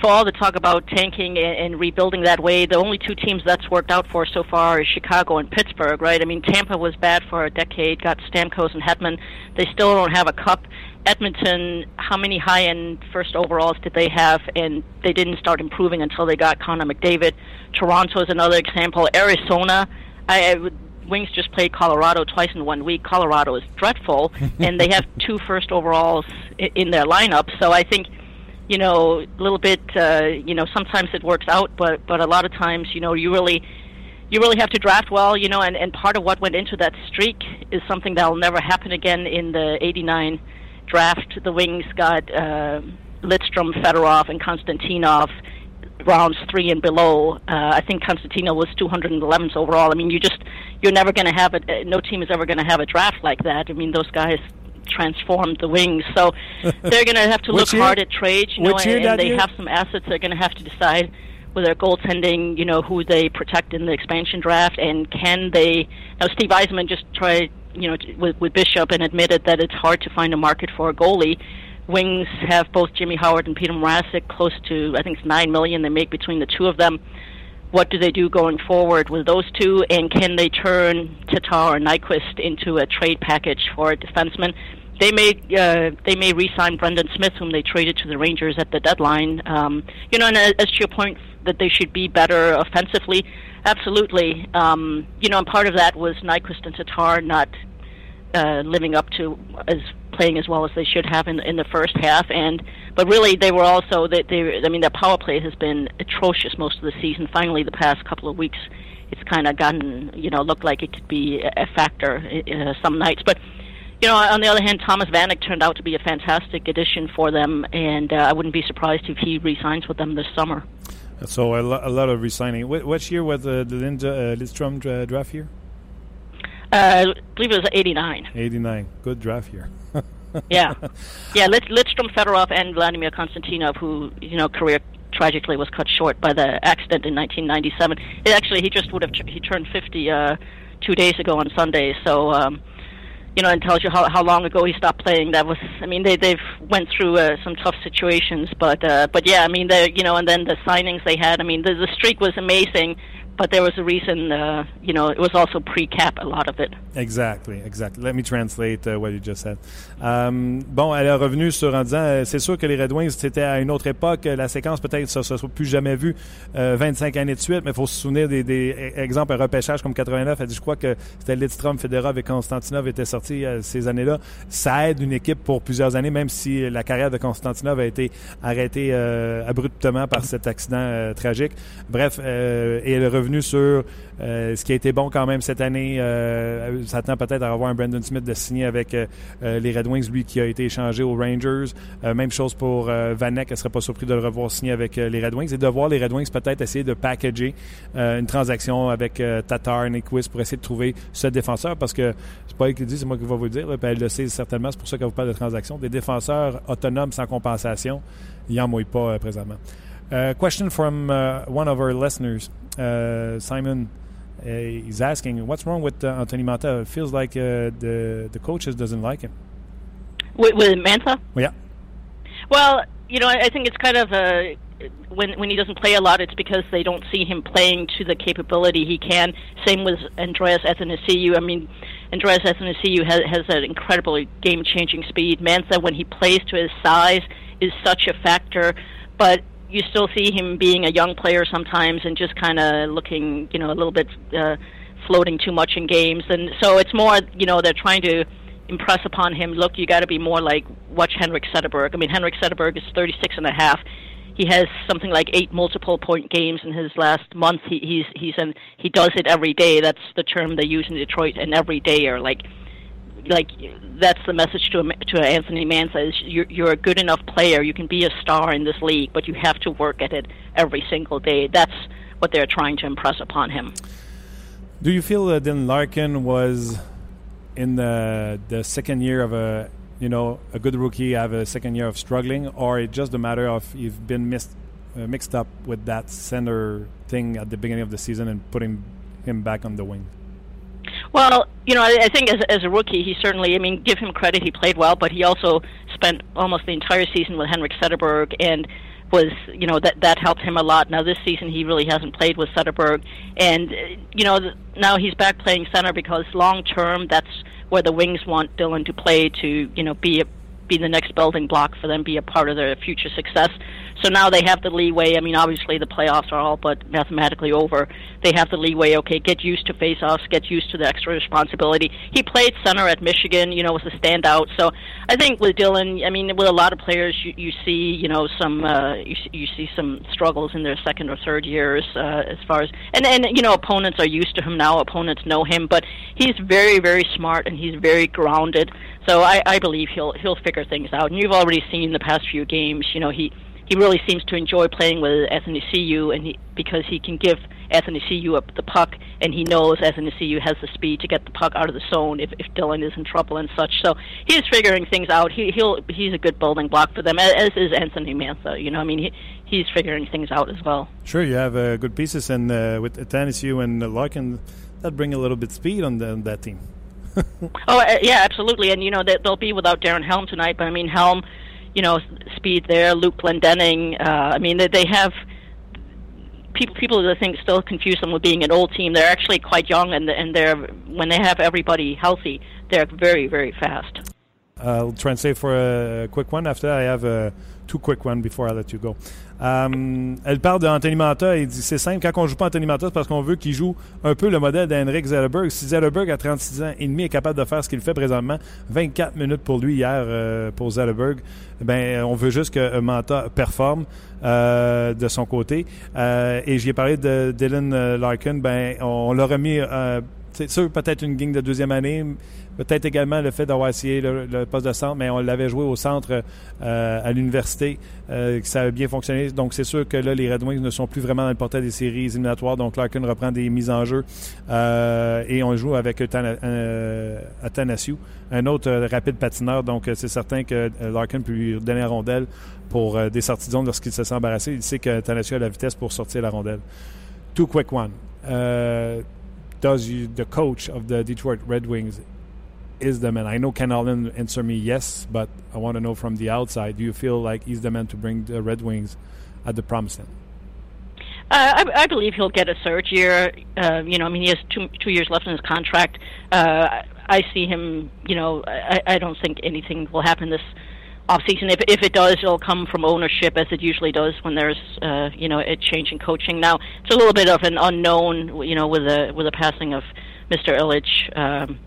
for all the talk about tanking and, and rebuilding that way, the only two teams that's worked out for so far is Chicago and Pittsburgh, right? I mean, Tampa was bad for a decade, got Stamkos and Hetman. They still don't have a cup. Edmonton, how many high end first overalls did they have? And they didn't start improving until they got Connor McDavid. Toronto is another example. Arizona, I, I would Wings just played Colorado twice in one week. Colorado is dreadful, and they have two first overalls in their lineup. So I think, you know, a little bit, uh, you know, sometimes it works out, but but a lot of times, you know, you really you really have to draft well, you know, and and part of what went into that streak is something that will never happen again in the '89 draft, the Wings got uh, Lidstrom, Fedorov, and Konstantinov rounds three and below. Uh, I think Constantino was 211th overall. I mean, you just you're never going to have it. No team is ever going to have a draft like that. I mean, those guys transformed the wings, so they're going to have to look year? hard at trades. You know, Which and, and they year? have some assets. They're going to have to decide with their goaltending, you know, who they protect in the expansion draft, and can they? Now, Steve Eisman just tried, you know, with, with Bishop and admitted that it's hard to find a market for a goalie. Wings have both Jimmy Howard and Peter Mrazek close to, I think it's nine million they make between the two of them. What do they do going forward with those two, and can they turn Tatar or Nyquist into a trade package for a defenseman? They may uh, they may re-sign Brendan Smith, whom they traded to the Rangers at the deadline. Um, you know, and as to your point that they should be better offensively, absolutely. Um, you know, and part of that was Nyquist and Tatar not uh, living up to as playing as well as they should have in in the first half and but really they were also they, they I mean their power play has been atrocious most of the season finally the past couple of weeks it's kind of gotten you know looked like it could be a a factor uh, some nights but you know on the other hand Thomas Vanek turned out to be a fantastic addition for them and uh, I wouldn't be surprised if he re-signs with them this summer So a, lo- a lot of resigning. Wh- which year was the, the Linda, uh, Lidstrom dra- draft year? uh, I believe it was 89 89. Good draft year. yeah, yeah. Lit- Lidstrom, Fedorov, and Vladimir Konstantinov, who you know career tragically was cut short by the accident in 1997. It actually, he just would have he turned 50 uh, two days ago on Sunday. So. Um, you know, and tells you how how long ago he stopped playing. That was, I mean, they they've went through uh, some tough situations, but uh, but yeah, I mean, they you know, and then the signings they had. I mean, the the streak was amazing, but there was a reason. Uh, you know, it was also pre-cap a lot of it. Exactly, exactly. Let me translate uh, what you just said. Um, bon, elle est revenue sur en disant, euh, c'est sûr que les Red Wings, c'était à une autre époque. La séquence, peut-être, ça ne se soit plus jamais vu euh, 25 années de suite, mais il faut se souvenir des, des exemples, un repêchage comme 89. Elle dit, je crois que c'était Lidstrom, Federov et Konstantinov étaient sortis euh, ces années-là. Ça aide une équipe pour plusieurs années, même si la carrière de Konstantinov a été arrêtée euh, abruptement par cet accident euh, tragique. Bref, euh, et elle est revenue sur euh, ce qui a été bon quand même cette année. Euh, s'attend peut-être à avoir un Brandon Smith de signer avec euh, euh, les Red Wings, lui qui a été échangé aux Rangers. Même chose pour Vanek, elle serait pas surpris de le revoir signer avec les Red Wings et de voir les Red Wings peut-être essayer de packager une transaction avec Tatar, Nyquist pour essayer de trouver ce défenseur parce que c'est pas elle qui le dit, c'est moi qui vais vous le dire. là, puis elle le sait certainement, c'est pour ça qu'elle vous parle de transaction. Des défenseurs autonomes sans compensation, il n'en mouille pas présentement. Uh, question from uh, one of our listeners, uh, Simon. Uh, he's asking, "What's wrong with uh, Anthony Mata? It feels like uh, the the coaches doesn't like him." With, with Mantha, Yeah, Well, you know, I I think it's kind of a when when he doesn't play a lot, it's because they don't see him playing to the capability he can. Same with Andreas Athanasiou. I mean, Andreas Athanasiou has has an incredibly game changing speed. Mantha, when he plays to his size, is such a factor, but you still see him being a young player sometimes and just kind of looking, you know, a little bit uh, floating too much in games. And so it's more, you know, they're trying to impress upon him, look, you got to be more like watch Henrik Sederberg. I mean, Henrik Sederberg is 36 and a half. He has something like eight multiple point games in his last month. He, he's he's an he does it every day. That's the term they use in Detroit. And every day or like like that's the message to to Anthony Mantha is you're, you're a good enough player. You can be a star in this league, but you have to work at it every single day. That's what they're trying to impress upon him. Do you feel that Dylan Larkin was in the the second year of a you know a good rookie have a second year of struggling, or it just a matter of you've been missed, uh, mixed up with that center thing at the beginning of the season and putting him back on the wing? Well, you know, I, I think as, as a rookie, he certainly, I mean, give him credit, he played well, but he also spent almost the entire season with Henrik Sederberg and was, you know, that that helped him a lot. Now this season he really hasn't played with Sederberg, and you know, now he's back playing center because long term that's where the Wings want Dylan to play to, you know, be a be the next building block for them, be a part of their future success. So now they have the leeway. I mean, obviously the playoffs are all but mathematically over. They have the leeway. Okay, get used to face-offs, get used to the extra responsibility. He played center at Michigan. You know, was a standout. So I think with Dylan, I mean, with a lot of players, you, you see, you know, some uh, you, you see some struggles in their second or third years uh, as far as and and you know opponents are used to him now. Opponents know him, but he's very very smart and he's very grounded. So I, I believe he'll he'll figure things out. And you've already seen the past few games. You know, he he really seems to enjoy playing with Anthony Cu, and he because he can give Anthony Cu up the puck, and he knows Anthony Cu has the speed to get the puck out of the zone if, if Dylan is in trouble and such. So he's figuring things out. He he'll he's a good building block for them, as is Anthony Mantha. You know, I mean, he, he's figuring things out as well. Sure, you have uh, good pieces, and uh, with Atanasiu and Larkin, that bring a little bit speed on, the, on that team. oh uh, yeah, absolutely, and you know they, they'll be without Darren Helm tonight, but I mean Helm, you know, speed there. Luke Glendening, uh, I mean they, they have people people I think still confuse them with being an old team. They're actually quite young, and and they're when they have everybody healthy, they're very very fast. I'll try and stay for a quick one. After I have a two quick one before I let you go. Um, elle parle d'Anthony Manta et dit c'est simple, quand on joue pas Anthony Manta, c'est parce qu'on veut qu'il joue un peu le modèle d'Henrik Zetterberg. Si Zetterberg, à 36 ans et demi, est capable de faire ce qu'il fait présentement, 24 minutes pour lui hier euh, pour Zetterberg, ben, on veut juste que Manta performe euh, de son côté. Euh, et j'y parlé de Dylan Larkin, ben, on, l'a remis, c'est sûr, peut-être une de deuxième année, Peut-être également le fait d'avoir essayé le, poste de centre, mais on l'avait joué au centre euh, à l'université, euh, ça a bien fonctionné. Donc c'est sûr que là, les Red Wings ne sont plus vraiment dans le portail des séries éliminatoires. Donc Larkin reprend des mises en jeu euh, et on joue avec Athanasiu, un autre rapide patineur. Donc c'est certain que Larkin peut lui donner la rondelle pour des sorties de zone lorsqu'il se sent embarrassé. Il sait que Athanasiu a la vitesse pour sortir la rondelle. Two quick one. does you, the coach of the Detroit Red Wings is the man? I know Ken Allen answer me yes, but I want to know from the outside. Do you feel like he's the man to bring the Red Wings at the promised land? Uh, I, I believe he'll get a third year. Uh, you know, I mean, he has two two years left in his contract. Uh, I see him. You know, I, I don't think anything will happen this off season. If if it does, it'll come from ownership, as it usually does when there's uh, you know a change in coaching. Now it's a little bit of an unknown. You know, with the with the passing of Mr. Illich. Um,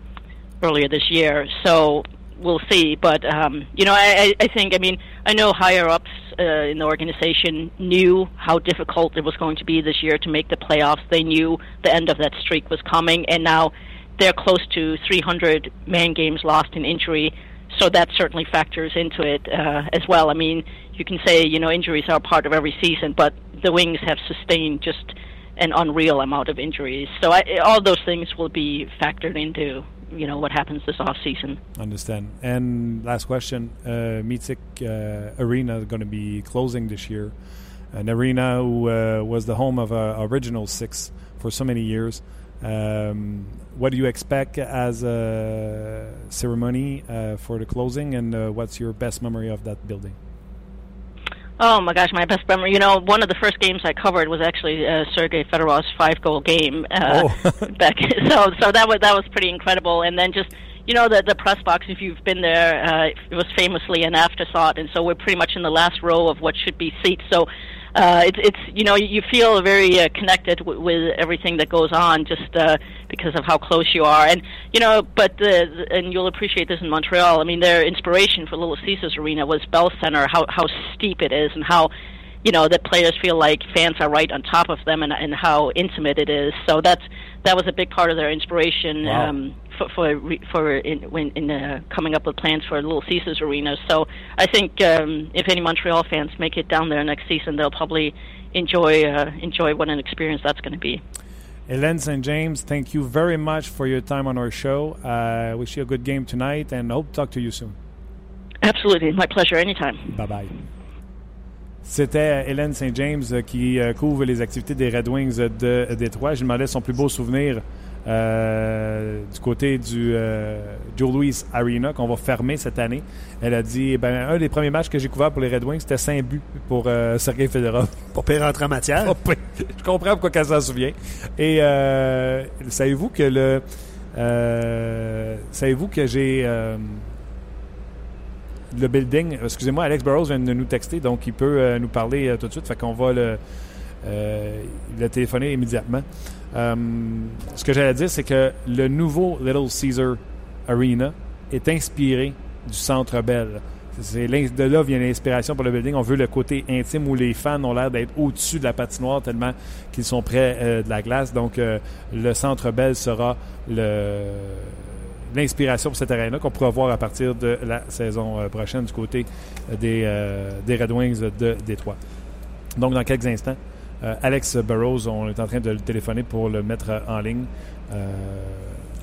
earlier this year. So we'll see. But um, you know, I, I think I mean I know higher ups uh, in the organization knew how difficult it was going to be this year to make the playoffs. They knew the end of that streak was coming, and now they're close to 300 man games lost in injury. So that certainly factors into it uh, as well. I mean, you can say you know injuries are part of every season, but the Wings have sustained just an unreal amount of injuries. So I, all those things will be factored into you know what happens this off season. Understand. And last question: uh, Mythic uh, Arena is going to be closing this year. An arena who uh, was the home of uh, Original Six for so many years. Um, what do you expect as a ceremony uh, for the closing, and uh, what's your best memory of that building? Oh my gosh, my best memory. You know, one of the first games I covered was actually uh, Sergei Fedorov's five-goal game uh, oh. back. So, so that was that was pretty incredible. And then just you know the the press box. If you've been there, uh, it was famously an afterthought. And so we're pretty much in the last row of what should be seats. So uh, it's it's you know you feel very uh, connected w- with everything that goes on just uh, because of how close you are, and you know. But the, and you'll appreciate this in Montreal. I mean, their inspiration for Little Caesars Arena was Bell Center. How how steep it is, and how you know that players feel like fans are right on top of them, and and how intimate it is. So that's that was a big part of their inspiration. Wow. Um, for for, for in, when in uh, coming up with plans for a Little Caesars Arena. So I think um, if any Montreal fans make it down there next season, they'll probably enjoy uh, enjoy what an experience that's going to be. Hélène St. James, thank you very much for your time on our show. I uh, wish you a good game tonight and hope to talk to you soon. Absolutely, my pleasure. Anytime. Bye bye. C'était Hélène St. James euh, qui euh, couvre les activités des Red Wings de Détroit. Je demandais son plus beau souvenir euh, du côté du euh, Joe Louis Arena qu'on va fermer cette année. Elle a dit eh ben, un des premiers matchs que j'ai couvert pour les Red Wings, c'était 5 buts pour euh, Sergei Fedorov. Pour pire en matière. Je comprends pourquoi elle s'en souvient. Et euh, savez-vous que le. savez-vous que j'ai. Le building, excusez-moi, Alex Burrows vient de nous texter, donc il peut nous parler tout de suite. Fait qu'on va le. il a téléphoné immédiatement. Euh, ce que j'allais dire, c'est que le nouveau Little Caesar Arena est inspiré du Centre Bell. C'est de là vient l'inspiration pour le building. On veut le côté intime où les fans ont l'air d'être au-dessus de la patinoire tellement qu'ils sont près euh, de la glace. Donc, euh, le Centre Bell sera le, l'inspiration pour cette terrain-là qu'on pourra voir à partir de la saison prochaine du côté des, des Red Wings de Détroit. Donc, dans quelques instants, Alex Burrows, on est en train de le téléphoner pour le mettre en ligne.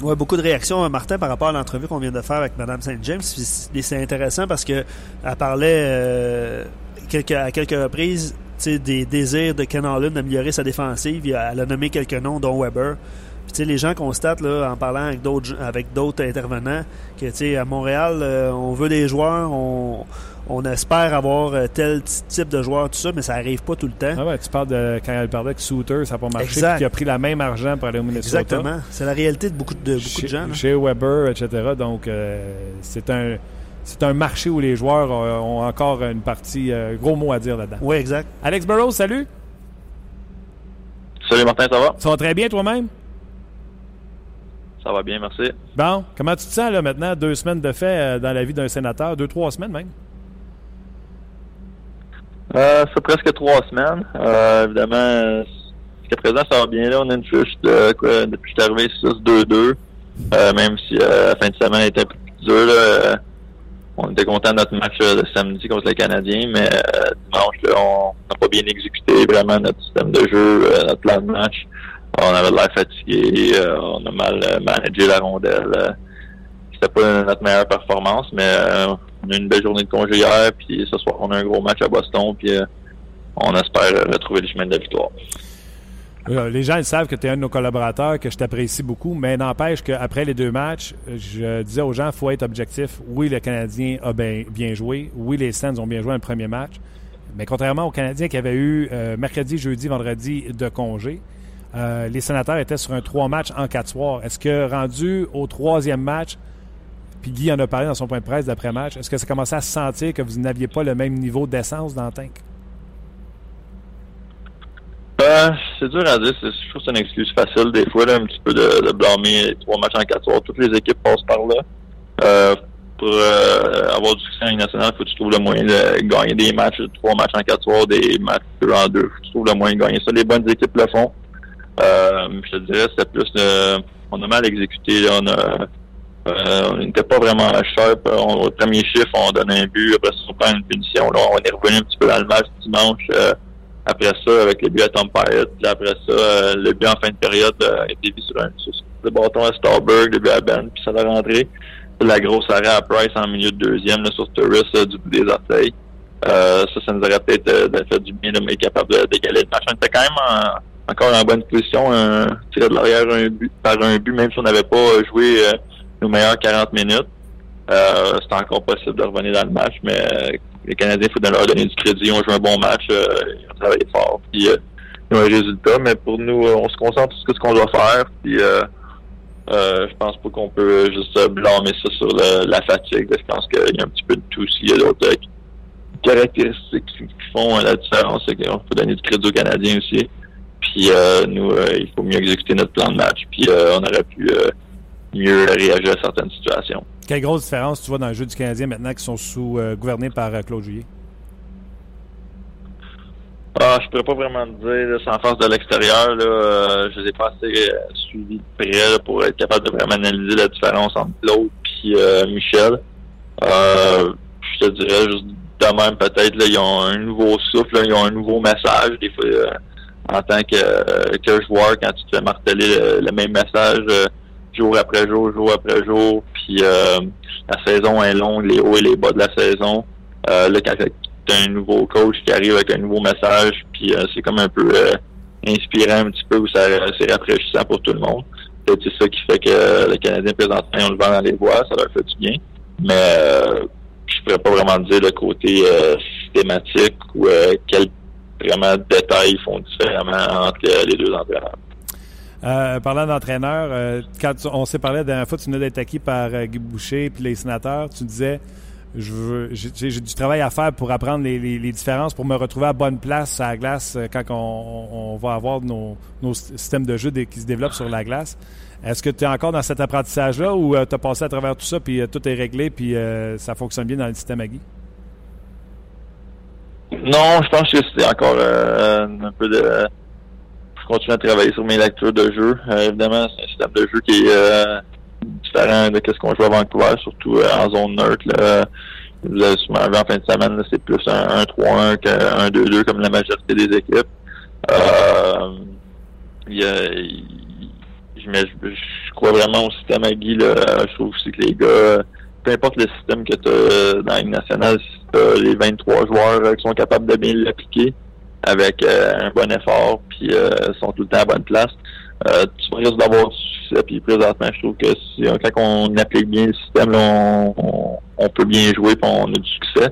Oui, beaucoup de réactions, Martin, par rapport à l'entrevue qu'on vient de faire avec Mme St. James. C'est intéressant parce qu'elle parlait à quelques reprises des désirs de Ken Holland d'améliorer sa défensive. Elle a nommé quelques noms, dont Weber. Puis, les gens constatent là, en parlant avec d'autres avec d'autres intervenants que à Montréal, euh, on veut des joueurs, on, on espère avoir euh, tel type de joueur, tout ça, mais ça n'arrive pas tout le temps. Ah ouais, tu parles de quand elle parlait avec Souter, ça n'a pas marché, qui a pris la même argent pour aller au Minnesota. Exactement. C'est la réalité de beaucoup de, beaucoup de gens. Chez Weber, etc. Donc, euh, c'est un c'est un marché où les joueurs ont encore une partie, euh, gros mot à dire là-dedans. Oui, exact. Alex Burrows, salut. Salut Martin, ça va? Ça va très bien toi-même? Ça va bien, merci. Bon, comment tu te sens là maintenant, deux semaines de fait euh, dans la vie d'un sénateur, deux, trois semaines même? Euh, c'est presque trois semaines. Euh, évidemment, jusqu'à présent, ça va bien là. On a une fiche de quoi, depuis que je suis arrivé 6-2-2. même si la fin de semaine était un peu plus dure, là, on était content de notre match de samedi contre les Canadiens, mais euh, dimanche, on n'a pas bien exécuté vraiment notre système de jeu, euh, notre plan de match. On avait l'air fatigué, euh, on a mal managé la rondelle. C'était pas notre meilleure performance, mais on a une belle journée de congé hier, puis ce soir, on a un gros match à Boston, puis on espère retrouver le chemin de la victoire. Euh, les gens savent que tu es un de nos collaborateurs, que je t'apprécie beaucoup, mais n'empêche qu'après les deux matchs, je disais aux gens il faut être objectif. Oui, le Canadien a bien, bien joué. Oui, les Sens ont bien joué le premier match. Mais contrairement aux Canadiens qui avaient eu euh, mercredi, jeudi, vendredi de congé, euh, les sénateurs étaient sur un trois matchs en quatre soirs. Est-ce que rendu au troisième match, puis Guy en a parlé dans son point de presse d'après-match, est-ce que ça commençait à se sentir que vous n'aviez pas le même niveau d'essence dans le tank? Ben, c'est dur à dire. Je trouve que c'est une excuse facile des fois, un petit peu de, blâmer trois matchs en quatre soirs. Toutes les équipes passent par là. Euh, pour euh, avoir du succès en national, il faut que tu trouves le moyen de gagner des matchs, trois matchs en quatre soirs, des matchs en deux. Faut que tu trouves le moyen de gagner ça. Les bonnes équipes le font. Euh, je te dirais, c'était plus on a mal exécuté. on on n'était pas vraiment sharp. On, au premier chiffre, on donne un but, après ça, on prend une punition. Là, on est revenu un petit peu dans le match dimanche. Après ça, avec le but à Tom Pyatt, après ça, euh, le but en fin de période euh, été vu sur, un, le bâton à Starberg, le but à Ben, puis ça l'a rentré. La grosse arrêt à Price en milieu de deuxième là, sur Turris euh, du bout des orteils. Euh, ça, ça nous aurait peut-être fait du bien de être capable d'égaler le match. On était quand même encore en bonne position, un tiré de l'arrière un par un but, même si on n'avait pas joué nos meilleures 40 minutes. Euh, C'était encore possible de revenir dans le match, mais les Canadiens, il faut leur donner du crédit. Ils ont joué un bon match, euh, ils ont travaillé fort, puis euh, ils ont un résultat. Mais pour nous, euh, on se concentre sur ce qu'on doit faire. Puis euh, euh, je pense pas qu'on peut juste blâmer ça sur la fatigue. Je pense qu'il y a un petit peu de tout. S'il y a d'autres caractéristiques qui font la différence, c'est qu'il faut donner du crédit aux Canadiens aussi. Puis nous, il faut mieux exécuter notre plan de match. Puis on aurait pu mieux réagir à certaines situations. Quelle grosse différence tu vois dans le jeu du Canadien maintenant qui sont sous euh, gouvernés par euh, Claude Juillet? Ah, je pourrais pas vraiment te dire, sans force de l'extérieur, là, euh, je les ai pas assez suivis de près pour être capable de vraiment analyser la différence entre Claude et Michel. je te dirais juste de même peut-être, là, ils ont un nouveau souffle, ils ont un nouveau message. Des fois, en tant que, que joueur, quand tu te fais marteler le même message jour après jour, jour après jour. Puis euh, la saison est longue, les hauts et les bas de la saison. Euh, là, quand t'as un nouveau coach qui arrive avec un nouveau message, puis euh, c'est comme un peu euh, inspirant un petit peu, où ça c'est rafraîchissant pour tout le monde. C'est ça qui fait que les Canadiens présentement ont le vent dans les voies, ça leur fait du bien. Mais euh, je pourrais pas vraiment dire le côté systématique ou quel vraiment détails font différemment entre les deux entraîneurs. Euh, parlant d'entraîneur, euh, quand on s'est parlé la dernière fois, tu venais d'être acquis par euh, Guy Boucher puis les sénateurs, tu disais je j'ai, du travail à faire pour apprendre les, différences, pour me retrouver à bonne place à la glace quand on, va avoir nos, systèmes de jeu qui se développent sur la glace. Est-ce que tu es encore dans cet apprentissage-là ou tu as passé à travers tout ça puis tout est réglé puis ça fonctionne bien dans le système à Guy? Non, je pense que c'était encore un peu de continuer à travailler sur mes lectures de jeu. Euh, évidemment, c'est un système de jeu qui est, euh, différent de ce qu'on joue à Vancouver, surtout en zone neutre. Vous avez souvent vu en fin de semaine, c'est plus un 1-3-1 qu'un 2-2 comme la majorité des équipes. Euh, il y a, je, crois vraiment au système à Guy. Là. Je trouve aussi que les gars, peu importe le système que tu as dans la nationale, si tu les 23 joueurs qui sont capables de bien l'appliquer avec un bon effort, puis sont tout le temps à bonne place, euh, tu risques d'avoir du succès. Puis présentement, je trouve que si, quand on applique bien le système, on, peut bien jouer et on a du succès.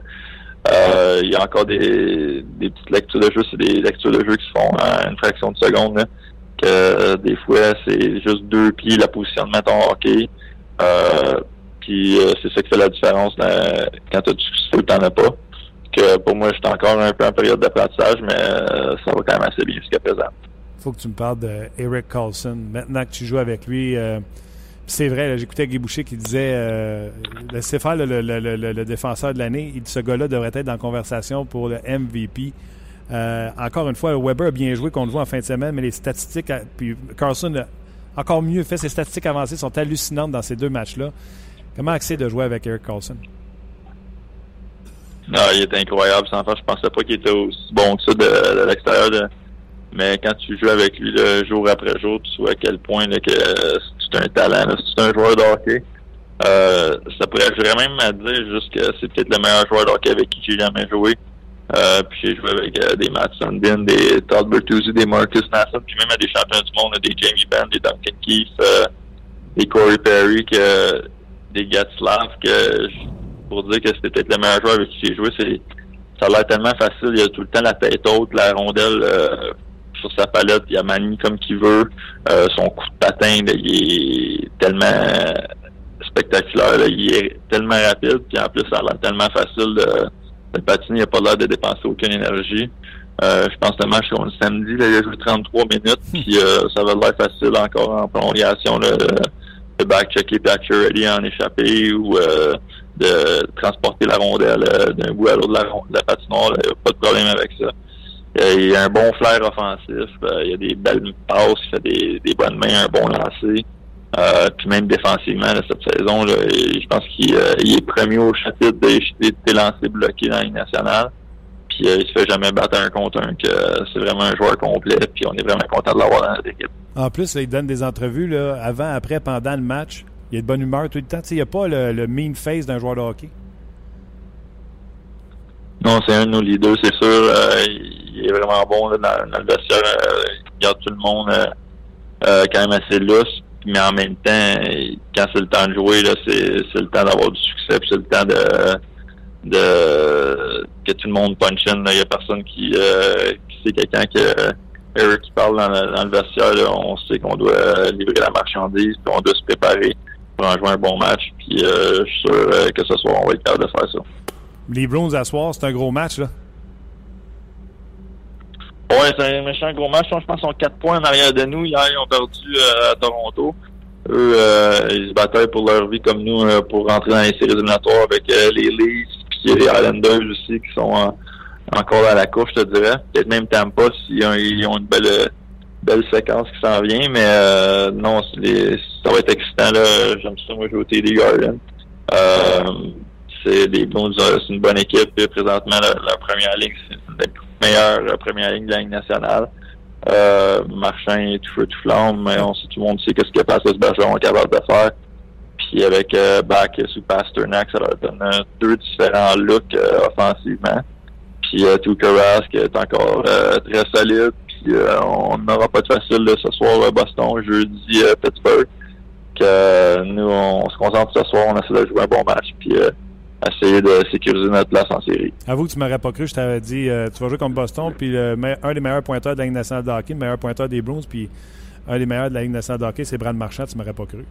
Euh, il y a encore des, petites lectures de jeu, c'est des lectures de jeu qui se font à une fraction de seconde. Que des fois, c'est juste deux pieds la position de mettre en hockey. Euh, puis c'est ça qui fait la différence quand tu as du succès ou t'en as pas. Que pour moi, je suis encore un peu en période d'apprentissage, mais ça va quand même assez bien jusqu'à présent faut que tu me parles d'Eric Carlson. Maintenant que tu joues avec lui, euh, c'est vrai, j'écoutais Guy Boucher qui disait euh, laissez faire le, défenseur de l'année. Ce gars-là devrait être dans conversation pour le MVP. Euh, encore une fois, Weber a bien joué contre vous en fin de semaine, mais les statistiques, puis Carlson a encore mieux fait. Ses statistiques avancées sont hallucinantes dans ces deux matchs-là. Comment accès de jouer avec Eric Carlson? Non, il est incroyable. Sans faire, je pensais pas qu'il était aussi bon que ça de, l'extérieur mais quand tu joues avec lui jour après jour, tu vois à quel point que c'est un talent, c'est un joueur de hockey. Euh, ça pourrait vraiment même à dire juste que c'est peut-être le meilleur joueur de hockey avec qui j'ai jamais joué. Euh, puis j'ai joué avec euh, des Matt Sundin, des Todd Bertuzzi, des Marcus Nassau, puis même à des champions du monde, des Jamie Benn, des Duncan Keith, euh, des Corey Perry, que, des Gatslav, que pour dire que c'était peut-être le meilleur joueur avec qui j'ai joué, c'est ça a l'air tellement facile. Il a tout le temps la tête haute, la rondelle euh, sur sa palette, il a manie comme qu'il veut. Euh, son coup de patin, il est tellement spectaculaire, il est tellement rapide, puis en plus, ça a l'air tellement facile de, de patiner, il n'a pas l'air de dépenser aucune énergie. Euh, je pense que le match le samedi, là, il a joué 33 minutes, puis euh, ça va l'air facile encore en prolongation là, de back-checker Patcher ready en échappé ou de transporter la rondelle d'un bout à l'autre de la, de la patinoire. Il n'y a pas de problème avec ça. Euh, il a un bon flair offensif. Euh, il a des belles passes, il fait des, des bonnes mains, un bon lancer. Euh, puis même défensivement, cette saison, là, je pense qu'il est premier au chapitre des, des, lancers bloqués dans la Ligue nationale. Puis il se fait jamais battre un contre un, que c'est vraiment un joueur complet. Puis on est vraiment content de l'avoir dans notre équipe. En plus, il donne des entrevues là, avant, après, pendant le match. Il a de bonne humeur tout le temps. il n'y a pas le, le mean face d'un joueur de hockey. Non, c'est un de nos leaders, c'est sûr. Euh, il est vraiment bon dans, le vestiaire. Euh, il garde tout le monde euh, euh, quand même assez lousse. Mais en même temps, quand c'est le temps de jouer, là, c'est, c'est le temps d'avoir du succès. c'est le temps de, de que tout le monde punch in. Il y a personne qui, qui sait quelqu'un que Eric qui parle dans le, vestiaire. Là, on sait qu'on doit livrer la marchandise, puis on doit se préparer pour en jouer un bon match. Puis je suis sûr que ce soir, on va être capable de faire ça. Les Browns à soir, c'est un gros match, là. Ouais, c'est un méchant gros match. Je pense qu'ils sont 4 points en arrière de nous. Hier, ils ont perdu euh, à Toronto. Eux, euh, ils se bataillent pour leur vie comme nous euh, pour rentrer dans les séries éliminatoires avec les Leafs puis les Islanders aussi qui sont encore à la course, je te dirais. Peut-être même Tampa s'ils ont, ils ont une belle belle séquence qui s'en vient, mais non, ça va être excitant là. J'aime ça moi jouer au TD Garden. c'est des bons c'est une bonne équipe. présentement, la, première ligne, c'est meilleure euh, première ligne de la nationale. Euh, Marchand tout feu, tout flamme, mais on sait, tout le monde sait qu'est-ce que Pascal Bergeron est capable de faire. Puis avec euh, Bach sous Pasternak, ça leur donne deux différents looks euh, offensivement. Puis euh, Tuukka Rask est encore très solide. Puis on n'aura pas de facile ce soir Boston, jeudi Pittsburgh. Que nous, on se concentre ce soir, on essaie de jouer un bon match. Puis essayer de sécuriser notre place en série. Avoue que tu m'aurais pas cru, je t'avais dit, euh, tu vas jouer contre Boston, puis un des meilleurs pointeurs de la Ligue nationale de hockey, le meilleur pointeur des Bruins, puis un des meilleurs de la Ligue nationale de hockey, c'est Brad Marchand, tu m'aurais pas cru.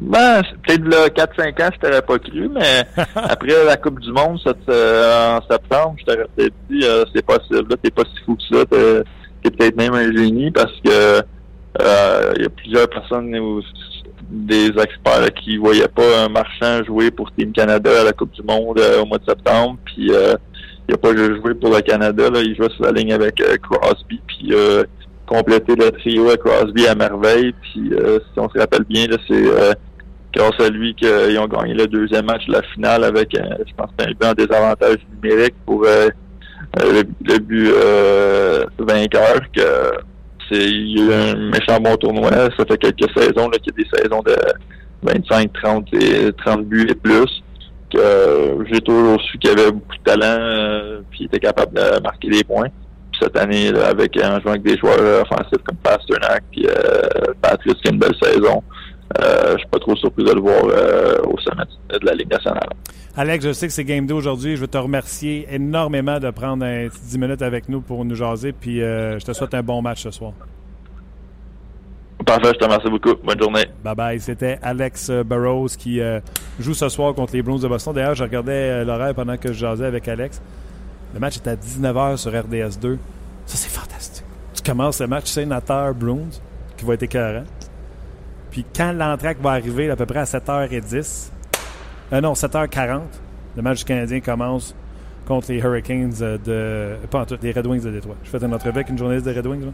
Ben, peut-être là 4-5 ans, je t'aurais pas cru, mais après la Coupe du Monde euh, en septembre, je t'aurais peut-être dit euh, c'est possible, là, t'es pas si fou que ça, t'es, peut-être même un génie parce que il y a plusieurs personnes des experts qui voyaient pas un marchand jouer pour Team Canada à la Coupe du Monde euh, au mois de septembre. Puis euh, il a pas joué pour le Canada, là, il jouait sur la ligne avec euh, Crosby. Puis complété le trio à Crosby à merveille. Puis euh, si on se rappelle bien, là, c'est euh, grâce à lui qu'ils ont gagné le deuxième match de la finale avec, euh, je pense, un but en désavantage numérique pour euh, euh, le, le but euh, vainqueur. Que il y a eu un méchant bon tournoi. Ça fait quelques saisons qu'il y a des saisons de 25, 30 et 30 buts et plus. J'ai toujours su qu'il avait beaucoup de talent, euh, puis il était capable de marquer des points. Cette année, avec en jouant avec des joueurs euh, offensifs comme Pasternak puis euh, Patrice qui a une belle saison, euh, je suis pas trop surpris de le voir au sommet de la Ligue nationale. Alex, je sais que c'est Game 2 aujourd'hui. Je veux te remercier énormément de prendre un petit 10 minutes avec nous pour nous jaser. Puis euh, je te souhaite un bon match ce soir. Parfait, je te remercie beaucoup. Bonne journée. Bye bye. C'était Alex Burrows qui euh, joue ce soir contre les Bruins de Boston. D'ailleurs, je regardais euh, l'horaire pendant que je jasais avec Alex. Le match est à 19h sur RDS2. Ça, c'est fantastique. Tu commences le match sénateur Bruins, qui va être écœurant. Puis quand l'entraque va arriver à peu près à 7h10, euh, non, 7h40, le match du Canadien commence contre les Hurricanes euh, de. Pas en tout, les Red Wings de Détroit. Je fais une entrevue avec une journaliste des Red Wings, là.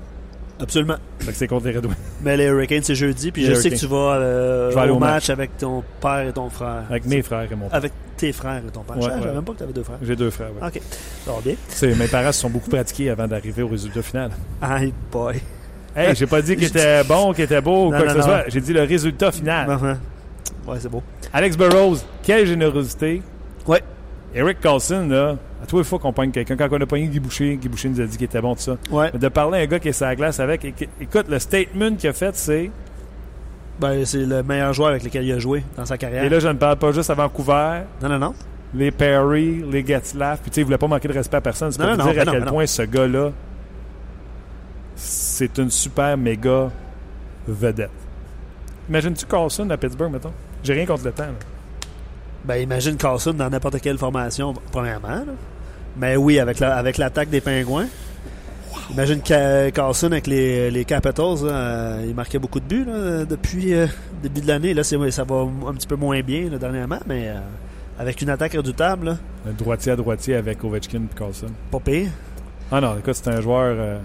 Absolument. Fait que c'est contre les Red Wings. Mais les Hurricanes, c'est jeudi, puis Les je sais que tu vas, euh, Je vais aller au au match avec ton père et ton frère. Avec mes frères et mon père. Avec tes frères et ton père. Ouais, je savais ouais. même pas que tu avais deux frères. J'ai deux frères, ouais. OK. Ça va bien. C'est- Mes parents se sont beaucoup pratiqués avant d'arriver au résultat final. Hey boy. Hey, j'ai pas dit qu'il était bon, qu'il était beau ou quoi non, que ce non. soit. J'ai dit le résultat final. Ouais, c'est beau. Alex Burrows, quelle générosité. Ouais. Eric Carlson, là, à tous les fois qu'on pogne quelqu'un, quand on a pogné Guy Boucher, Guy Boucher nous a dit qu'il était bon, tout ça. Ouais. Mais de parler à un gars qui est sur la glace avec, éc- écoute, le statement qu'il a fait, c'est. Ben, c'est le meilleur joueur avec lequel il a joué dans sa carrière. Et là, je ne parle pas juste à Vancouver, Non, non, non. les Perry, les Getzlaff, puis tu sais, il voulait pas manquer de respect à personne. C'est pour Non, dire ben à non, quel ben non. point ce gars-là, c'est une super méga vedette. Imagines-tu Carlson à Pittsburgh, mettons? J'ai rien contre le temps. là. Ben, imagine Carlson dans n'importe quelle formation, premièrement. là. Mais oui, avec la- avec l'attaque des Pingouins. Imagine Ca- Carlson avec les, les Capitals. là, euh, il marquait beaucoup de buts là, depuis euh, le début de l'année. Là, c'est- ça va un petit peu moins bien là, dernièrement, mais euh, avec une attaque redoutable, là, Un droitier à droitier avec Ovechkin et Carlson. pas pire. Ah non, écoute, c'est un joueur euh,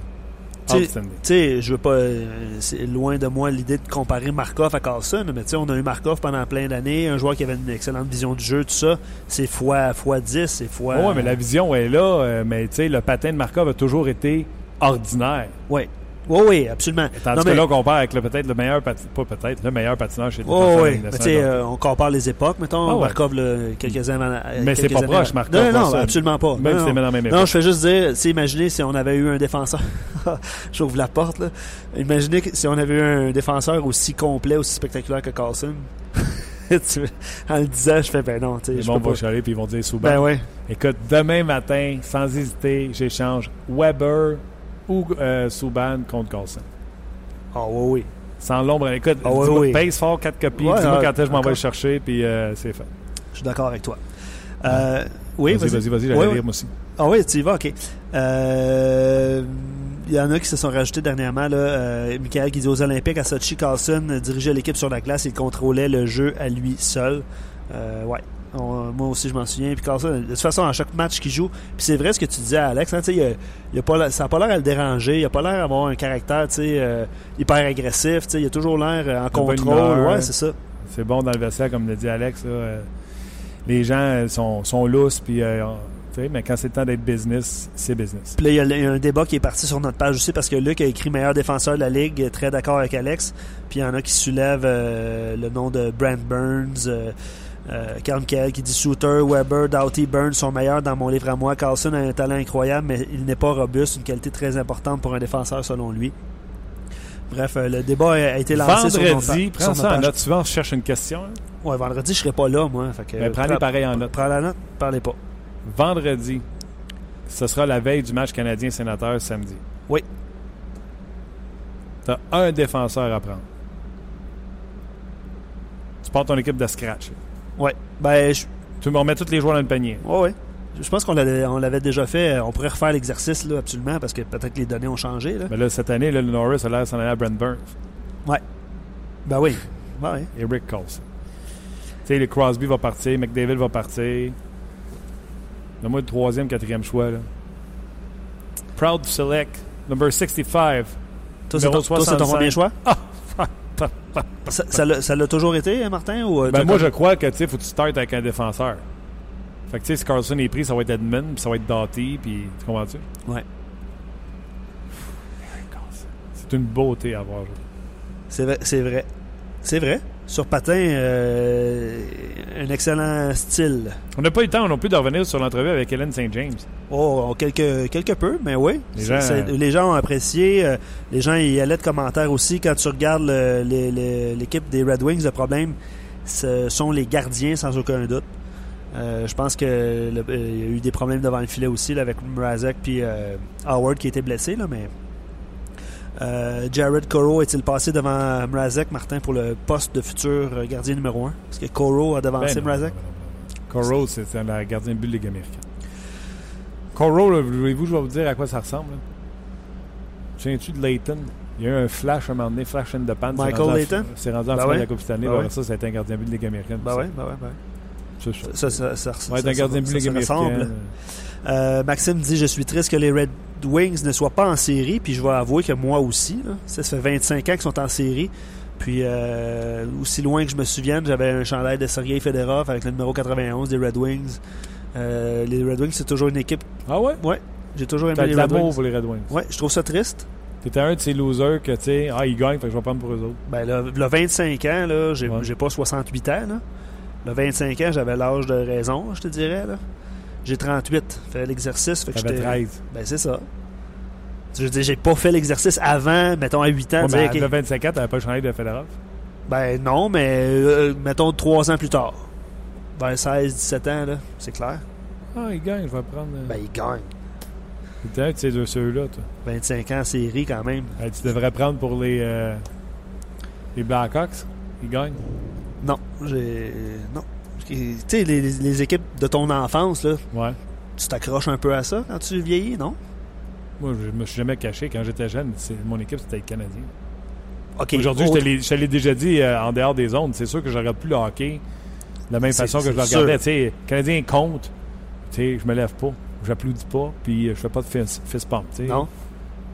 Tu sais- sais, je veux pas. euh, c'est loin de moi l'idée de comparer Markov à Carlson, mais tu sais, on a eu Markov pendant plein d'années, un joueur qui avait une excellente vision du jeu, tout ça. C'est fois, fois 10, c'est fois. Ouais, mais la vision est là, euh, mais tu sais, le patin de Markov a toujours été ordinaire. Ouais. Oui, oui, absolument. Tandis Non, que mais- là, on compare avec le- peut-être le meilleur patineur, pas peut-être, le meilleur patineur chez les Oh, oui, mais euh, on compare les époques, mettons. Ah ouais. Markov, là, quelques années avant- Mais c'est pas années proche. Markov, Non, non, ça. absolument pas. Même non, si c'est dans la même Non, je fais juste dire, tu sais, imaginez si on avait eu un défenseur. J'ouvre la porte, là. Imaginez que si on avait eu un défenseur aussi complet, aussi spectaculaire que Carlson. En le disant, je fais, ben non, Les je gens vont pas. chialer puis ils vont dire Souban. Ben ouais. Écoute, demain matin, sans hésiter, j'échange Weber ou euh, Souban contre Carlson? Ah oui, oui. Sans l'ombre. Écoute, Ah ouais, dis-moi, oui. pèse fort 4 copies. Ouais, dis-moi quand je m'en vais le chercher, puis euh, c'est fait. Je suis d'accord avec toi. Euh, oui, vas-y, vas-y, vas-y, j'allais lire moi aussi. Ah oui, tu y vas, ok. Euh, Il y en a qui se sont rajoutés dernièrement. Là, euh, Michael qui dit aux Olympiques à Sochi, Carlson euh, dirigeait l'équipe sur la glace et contrôlait le jeu à lui seul. Euh, ouais. On- moi aussi, je m'en souviens. Puis Carlson, de toute façon, à chaque match qu'il joue, puis c'est vrai ce que tu disais à Alex, hein, il a- il a pas ça n'a pas l'air à le déranger, il a pas l'air d'avoir un caractère euh, hyper agressif, il a toujours l'air euh, en contrôle. humeur. Ouais, c'est ça. C'est bon dans le vestiaire, comme l'a dit Alex. là, euh, les gens sont, sont lousses, puis, euh, mais quand c'est le temps d'être business, c'est business. Puis là, il y a le- un débat qui est parti sur notre page aussi parce que Luc a écrit meilleur défenseur de la Ligue, très d'accord avec Alex. Puis il y en a qui soulèvent euh, le nom de Brent Burns, euh, euh, Carl Michael qui dit Shooter, Weber, Doughty, Burns sont meilleurs dans mon livre à moi. Carlson a un talent incroyable, mais il n'est pas robuste, une qualité très importante pour un défenseur selon lui. Bref, euh, le débat a été lancé sur Vendredi, sur prends notre ça en note. Souvent, on cherche une question. hein? Ouais, vendredi, je serai pas là, moi. Fait que, prends-les prends- pareil en note. Prends la note, parlez pas. Vendredi, ce sera la veille du match canadien-sénateur samedi. Oui. Tu as un défenseur à prendre. Tu portes ton équipe de scratch. Ouais. Ben, je, Tu me remets tous les joueurs dans le panier. Ouais, ouais. Je pense qu'on l'avait, déjà fait. On pourrait refaire l'exercice, là, absolument, parce que peut-être que les données ont changé, là. Mais là, cette année, là, le Norris a l'air s'en aller à Brent Burns. Ben oui. Ben oui. et Rick Carlson. Tu sais, le Crosby va partir, McDavid va partir. Donne-moi le troisième, quatrième choix. Là. Proud to select number 65, Toi, c'est ton, ton 65. premier choix? Ah! Ça- ça l'a- ça l'a toujours été, hein, Martin? Ou, euh, Ben moi, je crois que tu sais, faut que tu startes avec un défenseur. Fait que tu sais, si Carlson est pris, ça va être Edmund, puis ça va être Doughty, puis tu comprends-tu? Ouais. C'est une beauté à voir. C'est vrai. C'est vrai. C'est vrai. Sur patin, euh, un excellent style. On n'a pas eu le temps non plus de revenir sur l'entrevue avec Hélène St. James. Oh, quelque, quelque peu, mais oui. Les gens- c'est- les gens ont apprécié. euh, les gens y allaient de commentaires aussi. Quand tu regardes l'équipe des Red Wings, le problème, ce sont les gardiens, sans aucun doute. Euh, je pense que le- euh, il y a eu des problèmes devant le filet aussi là, avec Mrazek puis Howard qui était blessé, là, mais euh, Jared Coro est-il passé devant Mrazek, Martin, pour le poste de futur euh, gardien numéro 1? Parce que Coro a devancé Ben Mrazek? Coro, c'est la gardien de but de Ligue américaine. Coro, voulez-vous, je vais vous dire à quoi ça ressemble. là? Souviens-tu de Layton? Il y a eu un flash à un moment donné, flash in the pan. Michael Layton? C'est rendu en Ben finale ouais. de la Coupe Stanley. Ben ouais. ça, ça a été un gardien de but de Ligue américaine. Ben ça. ouais, ben ouais, ben ça. Ça, ça, ça, ça, Ouais, un ça- gardien de but ça de se Ligue ressemble. américaine. Euh, Maxime dit Je suis triste que les Red Wings ne soient pas en série. Puis je vais avouer que moi aussi. là. ça, fait 25 ans qu'ils sont en série. Puis euh, aussi loin que je me souvienne, j'avais un chandail de Sergei Fedorov avec le numéro 91 des Red Wings. Euh, les Red Wings, c'est toujours une équipe. Ah ouais? Ouais, j'ai toujours aimé les Red Wings. pour les Red Wings. Ouais, je trouve ça triste. T'étais un de ces losers que, tu sais, ah, ils gagnent, fait que je vais prendre pour eux autres. Ben, là, là, 25 ans, là, j'ai Ouais. pas 68 ans. Là. Là, 25 ans, j'avais l'âge de raison, je te dirais. là. J'ai 38. Fait l'exercice. Fait que j'étais- 13. Ben, c'est ça. Je veux dire, j'ai pas fait l'exercice avant, mettons, à 8 ans. Ouais, dire, mais OK, à 25 ans, t'avais pas chandail de Federer. Ben, non, mais euh, mettons 3 ans plus tard. Vers 16, 17 ans, là, c'est clair. Ah, ils gagnent, je vais prendre. euh, Ben, il gagne. De ces deux ceux-là, toi. 25 ans série, quand même. Tu devrais prendre pour les, euh, les Blackhawks. Ils gagnent. Non, j'ai. Non. Tu sais, les, équipes de ton enfance, là, Ouais. tu t'accroches un peu à ça quand tu vieillis, non? Moi, je me suis jamais caché. Quand j'étais jeune, mon équipe, c'était les Canadiens. OK. Aujourd'hui, je autre- te l'ai- je te l'ai déjà dit euh, en dehors des zones. C'est sûr que je regarde plus le hockey de la même façon que je le regardais. Canadiens comptent. Tu sais, je me lève pas. J'applaudis pas. Puis je fais pas de fist, fist pump. Non?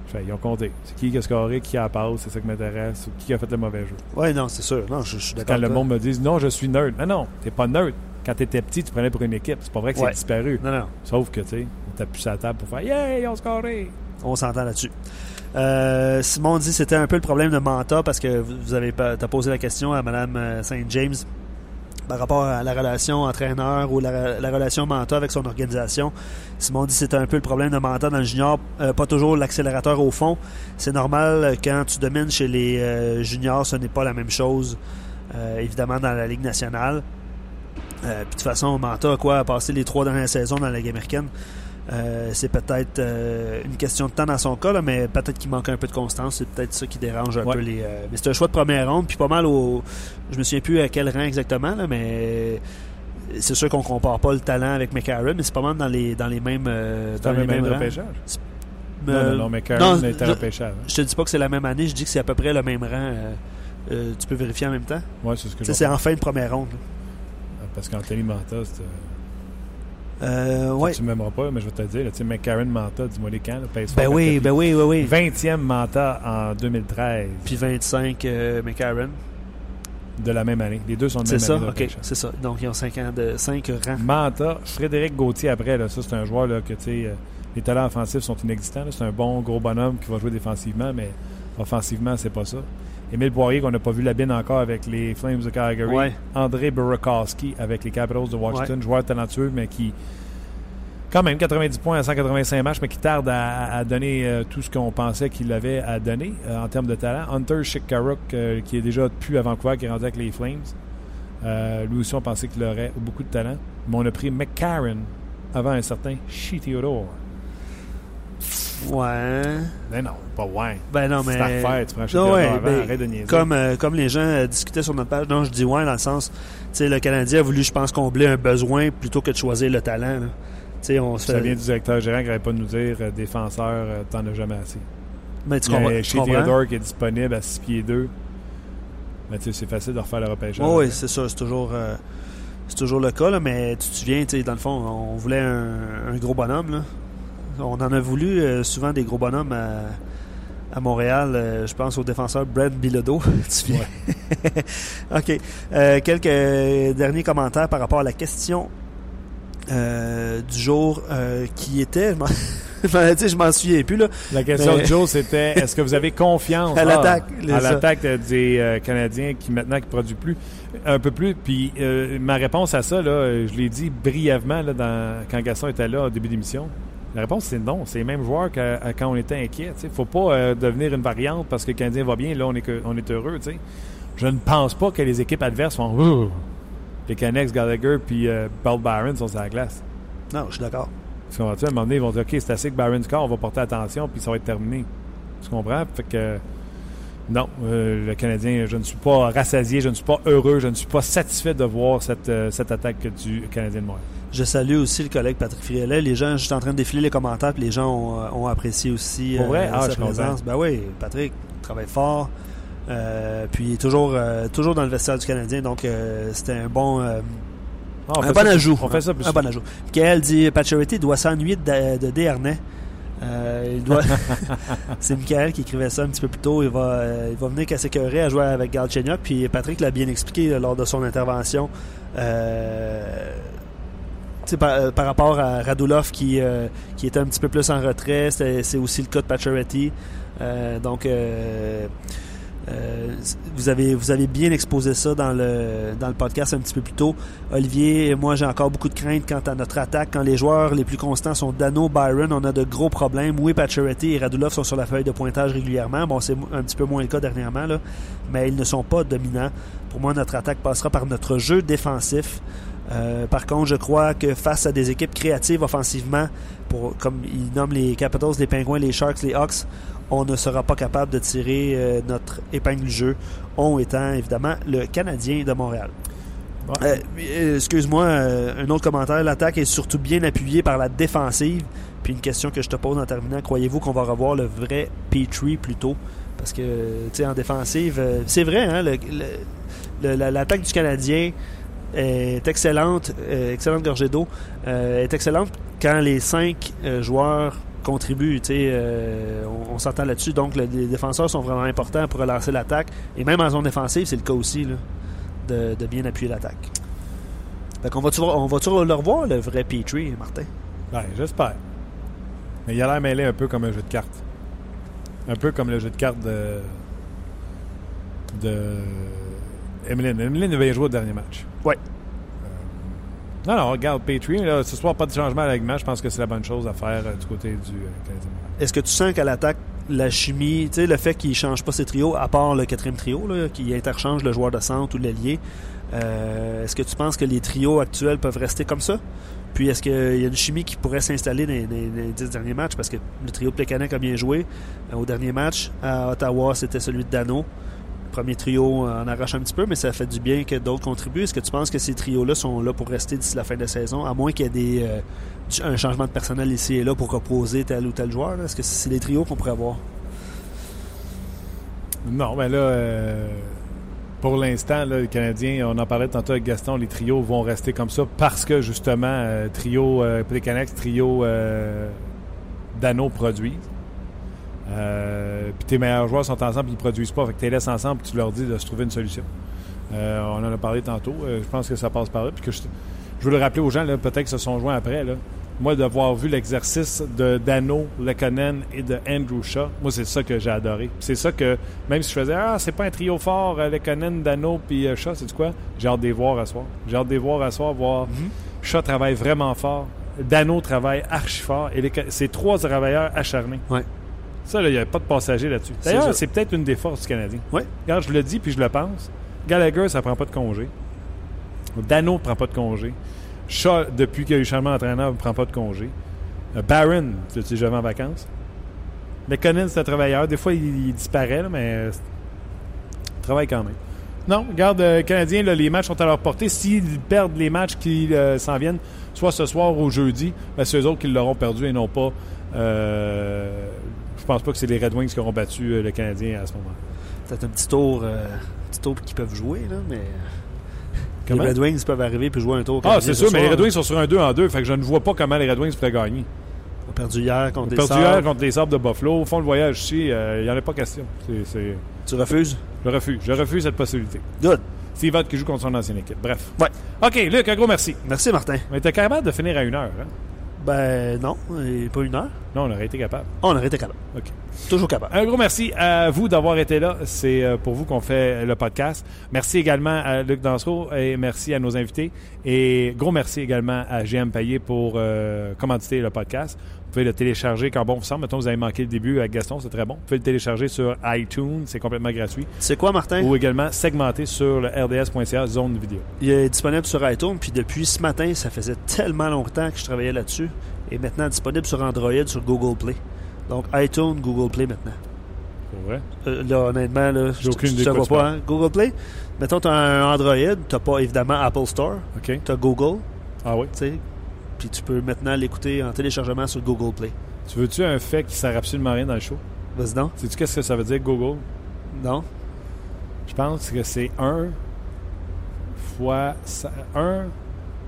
Je fais, ils ont compté. C'est qui qui a scoré, qui a la passe, c'est ça qui m'intéresse. ou Qui a fait le mauvais jeu. Ouais, non, c'est sûr. Non, je, je suis d'accord. Quand le monde me dit non, je suis neutre. Non, non, t'es pas neutre. Quand t'étais petit, tu prenais pour une équipe. C'est pas vrai que Ouais. c'est disparu. Non, non, Sauf que, tu sais, on tape à la table pour faire Yeah, ils ont scoré. on s'entend là-dessus. Euh, Simon dit c'était un peu le problème de Manta parce que vous vous avez t'as posé la question à Mme Saint James par rapport à la relation entraîneur ou la, la relation Manta avec son organisation. Simon dit c'était un peu le problème de Manta dans le junior, euh, pas toujours l'accélérateur au fond. C'est normal euh, quand tu domines chez les euh, juniors, ce n'est pas la même chose euh, évidemment dans la Ligue nationale. Euh, puis de toute façon, Manta a quoi a passé les trois dernières saisons dans la Ligue américaine. Euh, c'est peut-être euh, une question de temps dans son cas, là, mais peut-être qu'il manque un peu de constance. C'est peut-être ça qui dérange un Ouais. peu les. euh, mais c'est un choix de première ronde, puis pas mal au. Je me souviens plus à quel rang exactement, là, mais c'est sûr qu'on compare pas le talent avec McCarron, mais c'est pas mal dans les dans les mêmes dans le les même mêmes rangs. Non, non, non, était je- repêchage. hein. Je te dis pas que c'est la même année, je dis que c'est à peu près le même rang. tu peux vérifier en même temps. Ouais, c'est ce que je c'est en fin de première ronde. là. Parce qu'Anthony Manta, c'est. Euh, ouais. Tu m'aimeras pas, mais je vais te le dire. là, Tu sais, McCarron Manta, dis-moi les camps. Ben oui, ben oui, oui, oui. 20e Manta en 2013 Puis 25 euh, McCarron. de la même année. Les deux sont de C'est même ça, année. de ok, repêchage. c'est ça. Donc ils ont 5 ans de 5 rangs. Manta, Frédéric Gauthier après, là, ça c'est un joueur là, que tu sais, euh, les talents offensifs sont inexistants. là. C'est un bon gros bonhomme qui va jouer défensivement, mais offensivement, c'est pas ça. Émile Poirier, qu'on n'a pas vu la bine encore avec les Flames de Calgary. Ouais. André Burakovsky avec les Capitals de Washington, joueur talentueux, mais qui, quand même, 90 points à 185 matchs, mais qui tarde à, à donner euh, tout ce qu'on pensait qu'il avait à donner euh, en termes de talent. Hunter Shikkaruk, euh, qui est déjà plus à Vancouver, qui est rendu avec les Flames. Lui aussi, on pensait qu'il aurait beaucoup de talent. Mais on a pris McCarron avant un certain Shea Theodore. Ouais. Mais non, pas ouais. Ben non, mais. C'est tu Non, Theodore ouais, avant, ben, arrête de niaiser. Comme, euh, comme les gens euh, discutaient sur notre page, non, je dis ouais dans le sens, tu sais, le Canadien a voulu, je pense, combler un besoin plutôt que de choisir le talent. là. Tu sais, on se Ça fait. vient du directeur gérant qui n'arrête pas de nous dire euh, défenseur, euh, t'en as jamais assez. Mais tu comprends. tu comprends? Theodore qui est disponible à 6 pieds 2. Mais tu sais, c'est facile de refaire le repêchage. Oui, oui, c'est ça. C'est toujours, euh, c'est toujours le cas, là, mais tu te souviens, tu sais, dans le fond, on voulait un, un gros bonhomme. Là. On en a voulu euh, souvent des gros bonhommes à, à Montréal. Euh, je pense au défenseur Brad Bilodeau. tu viens? OK. Euh, quelques derniers commentaires par rapport à la question du jour qui était. je m'en souviens plus. Là. La question de Joe, c'était est-ce que vous avez confiance? À l'attaque à l'attaque des Canadiens qui maintenant qui produit plus un peu plus. Puis ma réponse à ça, là, je l'ai dit brièvement là, dans, quand Gaston était là au début d'émission. La réponse, c'est non. C'est les mêmes joueurs que quand on était inquiet. Il ne faut pas devenir une variante parce que le Canadien va bien. Là, on est, on est heureux. T'sais. Je ne pense pas que les équipes adverses vont les Canucks, Gallagher puis euh, Paul Barron sont sur la glace. Non, je suis d'accord. Parce qu'on va, à un moment donné, ils vont dire OK, c'est assez que Barron score, on va porter attention, puis ça va être terminé. Tu comprends? Fait que. Non, euh, le Canadien, je ne suis pas rassasié, je ne suis pas heureux, je ne suis pas satisfait de voir cette, euh, cette attaque du Canadien de Montréal. Je salue aussi le collègue Patrick Frielet. Les gens, je suis en train de défiler les commentaires, puis les gens ont, ont apprécié aussi Pour vrai? Ah, sa présence. Ben oui, Patrick travaille fort. Euh, puis toujours, euh, toujours dans le vestiaire du Canadien, donc euh, c'était un bon, ah, un bon ajout. On fait ça plus un bon ajout. Michael dit doit s'ennuyer de, de Desharnais. il doit. c'est Michael qui écrivait ça un petit peu plus tôt. Il va, il va venir casser à jouer avec Galchenyuk. Puis Patrick l'a bien expliqué lors de son intervention. Par, par, rapport à Radulov qui, qui était un petit peu plus en retrait, c'est aussi le cas de Pacioretty. donc euh, vous, avez, vous avez bien exposé ça dans le, dans le podcast un petit peu plus tôt. Olivier, moi j'ai encore beaucoup de craintes quant à notre attaque. Quand les joueurs les plus constants sont Dano, Byron, on a de gros problèmes. Oui, Pacioretty et Radulov sont sur la feuille de pointage régulièrement. Bon, c'est un petit peu moins le cas dernièrement, là, mais ils ne sont pas dominants. Pour moi, notre attaque passera par notre jeu défensif. Euh, par contre, je crois que face à des équipes créatives offensivement, pour, comme ils nomment les Capitals, les Penguins, les Sharks, les Hawks, on ne sera pas capable de tirer euh, notre épingle du jeu. On étant évidemment le Canadien de Montréal. Euh, euh, excuse-moi, un autre commentaire. L'attaque est surtout bien appuyée par la défensive. Puis une question que je te pose en terminant croyez-vous qu'on va revoir le vrai Petrie plus tôt Parce que, tu sais, en défensive, c'est vrai, hein, l'attaque du Canadien est excellente, excellente gorgée d'eau, est excellente quand les cinq joueurs contribue. Euh, on, s'entend là-dessus. Donc, les défenseurs sont vraiment importants pour relancer l'attaque. Et même en zone défensive, c'est le cas aussi de, bien appuyer l'attaque. on va-tu on va le revoir, le vrai Petrie, Martin? Ben, j'espère. Mais il a l'air mêlé un peu comme un jeu de cartes. Un peu comme le jeu de cartes de. Emeline. Emeline avait joué au dernier match. Ouais. Non, non, regarde, Patreon, là, ce soir, pas de changement à l'agnement. Je pense que c'est la bonne chose à faire euh, du côté du euh, Est-ce que tu sens qu'à l'attaque, la chimie, tu sais, le fait qu'il ne change pas ses trios, à part le quatrième trio, qui interchange le joueur de centre ou l'ailier, euh, est-ce que tu penses que les trios actuels peuvent rester comme ça? Puis est-ce qu'il y a une chimie qui pourrait s'installer dans, les dix derniers matchs? Parce que le trio de Plekanec a bien joué. au dernier match, à Ottawa, c'était celui de Dano premier trio en arrache un petit peu, mais ça fait du bien que d'autres contribuent. Est-ce que tu penses que ces trios-là sont là pour rester d'ici la fin de la saison, à moins qu'il y ait des, euh, un changement de personnel ici et là pour reposer tel ou tel joueur? Est-ce que c'est les trios qu'on pourrait avoir? Non, mais là, euh, pour l'instant, les Canadiens, on en parlait tantôt avec Gaston, les trios vont rester comme ça parce que justement, euh, trio euh, trio Dano produisent. Euh, puis tes meilleurs joueurs sont ensemble et ils produisent pas. Fait que tu les laisses ensemble et tu leur dis de se trouver une solution. Euh, on en a parlé tantôt. Euh, je pense que ça passe par là. Puis que je, veux le rappeler aux gens, peut-être qu'ils se sont joints après. Là. Moi, d'avoir vu l'exercice de Dano, Lekonen et de Andrew Shaw, moi, c'est ça que j'ai adoré. C'est ça que, même si je faisais, ah, c'est pas un trio fort, Lekonen, Dano puis Shaw, c'est quoi? J'ai hâte de les voir à soir. J'ai hâte de les voir à soir, voir. Mm Shaw travaille vraiment fort. Dano travaille archi fort. Et c'est trois travailleurs acharnés. Ouais. Ça, il n'y a pas de passagers là-dessus. D'ailleurs, c'est peut-être une des forces du Canadien. Oui. Regarde, je le dis puis je le pense. Gallagher, ça prend pas de congé. Dano ne prend pas de congé. Shaw, depuis qu'il y a eu changement d'entraîneur, ne prend pas de congé. Euh, Barron, tu sais, jamais en vacances? McConnell, c'est un travailleur. Des fois, il, disparaît, mais euh, il travaille quand même. Non, regarde, euh, Canadien, les matchs sont à leur portée. S'ils perdent les matchs qui s'en viennent, soit ce soir ou jeudi, ben, c'est eux autres qui l'auront perdu et non pas je pense pas que c'est les Red Wings qui auront battu euh, le Canadien à ce moment. Peut-être un petit tour, euh, petit tour qu'ils peuvent jouer, là, mais. Les Red Wings peuvent arriver et jouer un tour. Ah, c'est sûr, mais les Red Wings sont sur un 2 en 2, fait que je ne vois pas comment les Red Wings pourraient gagner. perdu hier contre les perdu hier Sabres. contre les Sabres de Buffalo. Au fond, le voyage ici, euh, il n'y en a pas question. C'est- c'est- Tu refuses? Je refuse. Je refuse cette possibilité. Good. Steve Ott qui joue contre son ancienne équipe. Bref. Ouais. OK, Luc, un gros merci. Merci, Martin. Mais t'es capable de finir à une heure, hein? Ben non, et pas une heure. Non, on aurait été capable. On aurait été capable. OK. Toujours capable. Un gros merci à vous d'avoir été là. C'est euh, pour vous qu'on fait le podcast. Merci également à Luc Dansereau et merci à nos invités. Et gros merci également à GM Payet pour euh, commanditer le podcast. Vous pouvez le télécharger quand bon vous semble. Mettons, vous avez manqué le début avec Gaston, c'est très bon. Vous pouvez le télécharger sur iTunes, c'est complètement gratuit. C'est quoi, Martin? Ou également segmenté sur le rds.ca zone vidéo. Il est disponible sur iTunes, puis depuis ce matin, ça faisait tellement longtemps que je travaillais là-dessus. Et maintenant disponible sur Android, sur Google Play. Donc iTunes, Google Play maintenant. Pour vrai? Euh, là, honnêtement, là, je quoi vois pas. Hein? Google Play, mettons, tu as un Android, tu pas évidemment Apple Store, OK. tu as Google, Ah oui. Puis tu peux maintenant l'écouter en téléchargement sur Google Play. Tu veux-tu un fait qui sert absolument rien dans le show? Vas-y donc. Sais-tu qu'est-ce que ça veut dire, Google? Non? Je pense que c'est 1 fois 1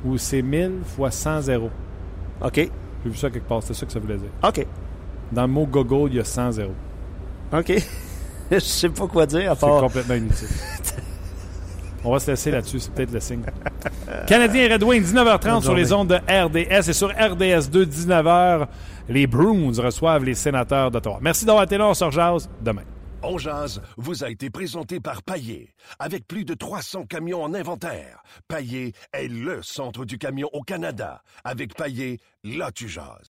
ou c'est 1000 fois 100 zéros. OK. J'ai vu ça quelque part, c'est ça que ça voulait dire. OK. Dans le mot Google, il y a 100 zéros. OK. je sais pas quoi dire à C'est part. complètement inutile. On va se laisser là-dessus, c'est peut-être le signe. Canadien Red Wings, 19h30 Bonne sur les ondes de RDS et sur RDS 2, 19h, les Bruins reçoivent les sénateurs d'Ottawa. Merci d'avoir été là, on se rejase demain. On jase vous a été présenté par Paillé. Avec plus de 300 camions en inventaire, Paillé est le centre du camion au Canada. Avec Paillé, là tu jases.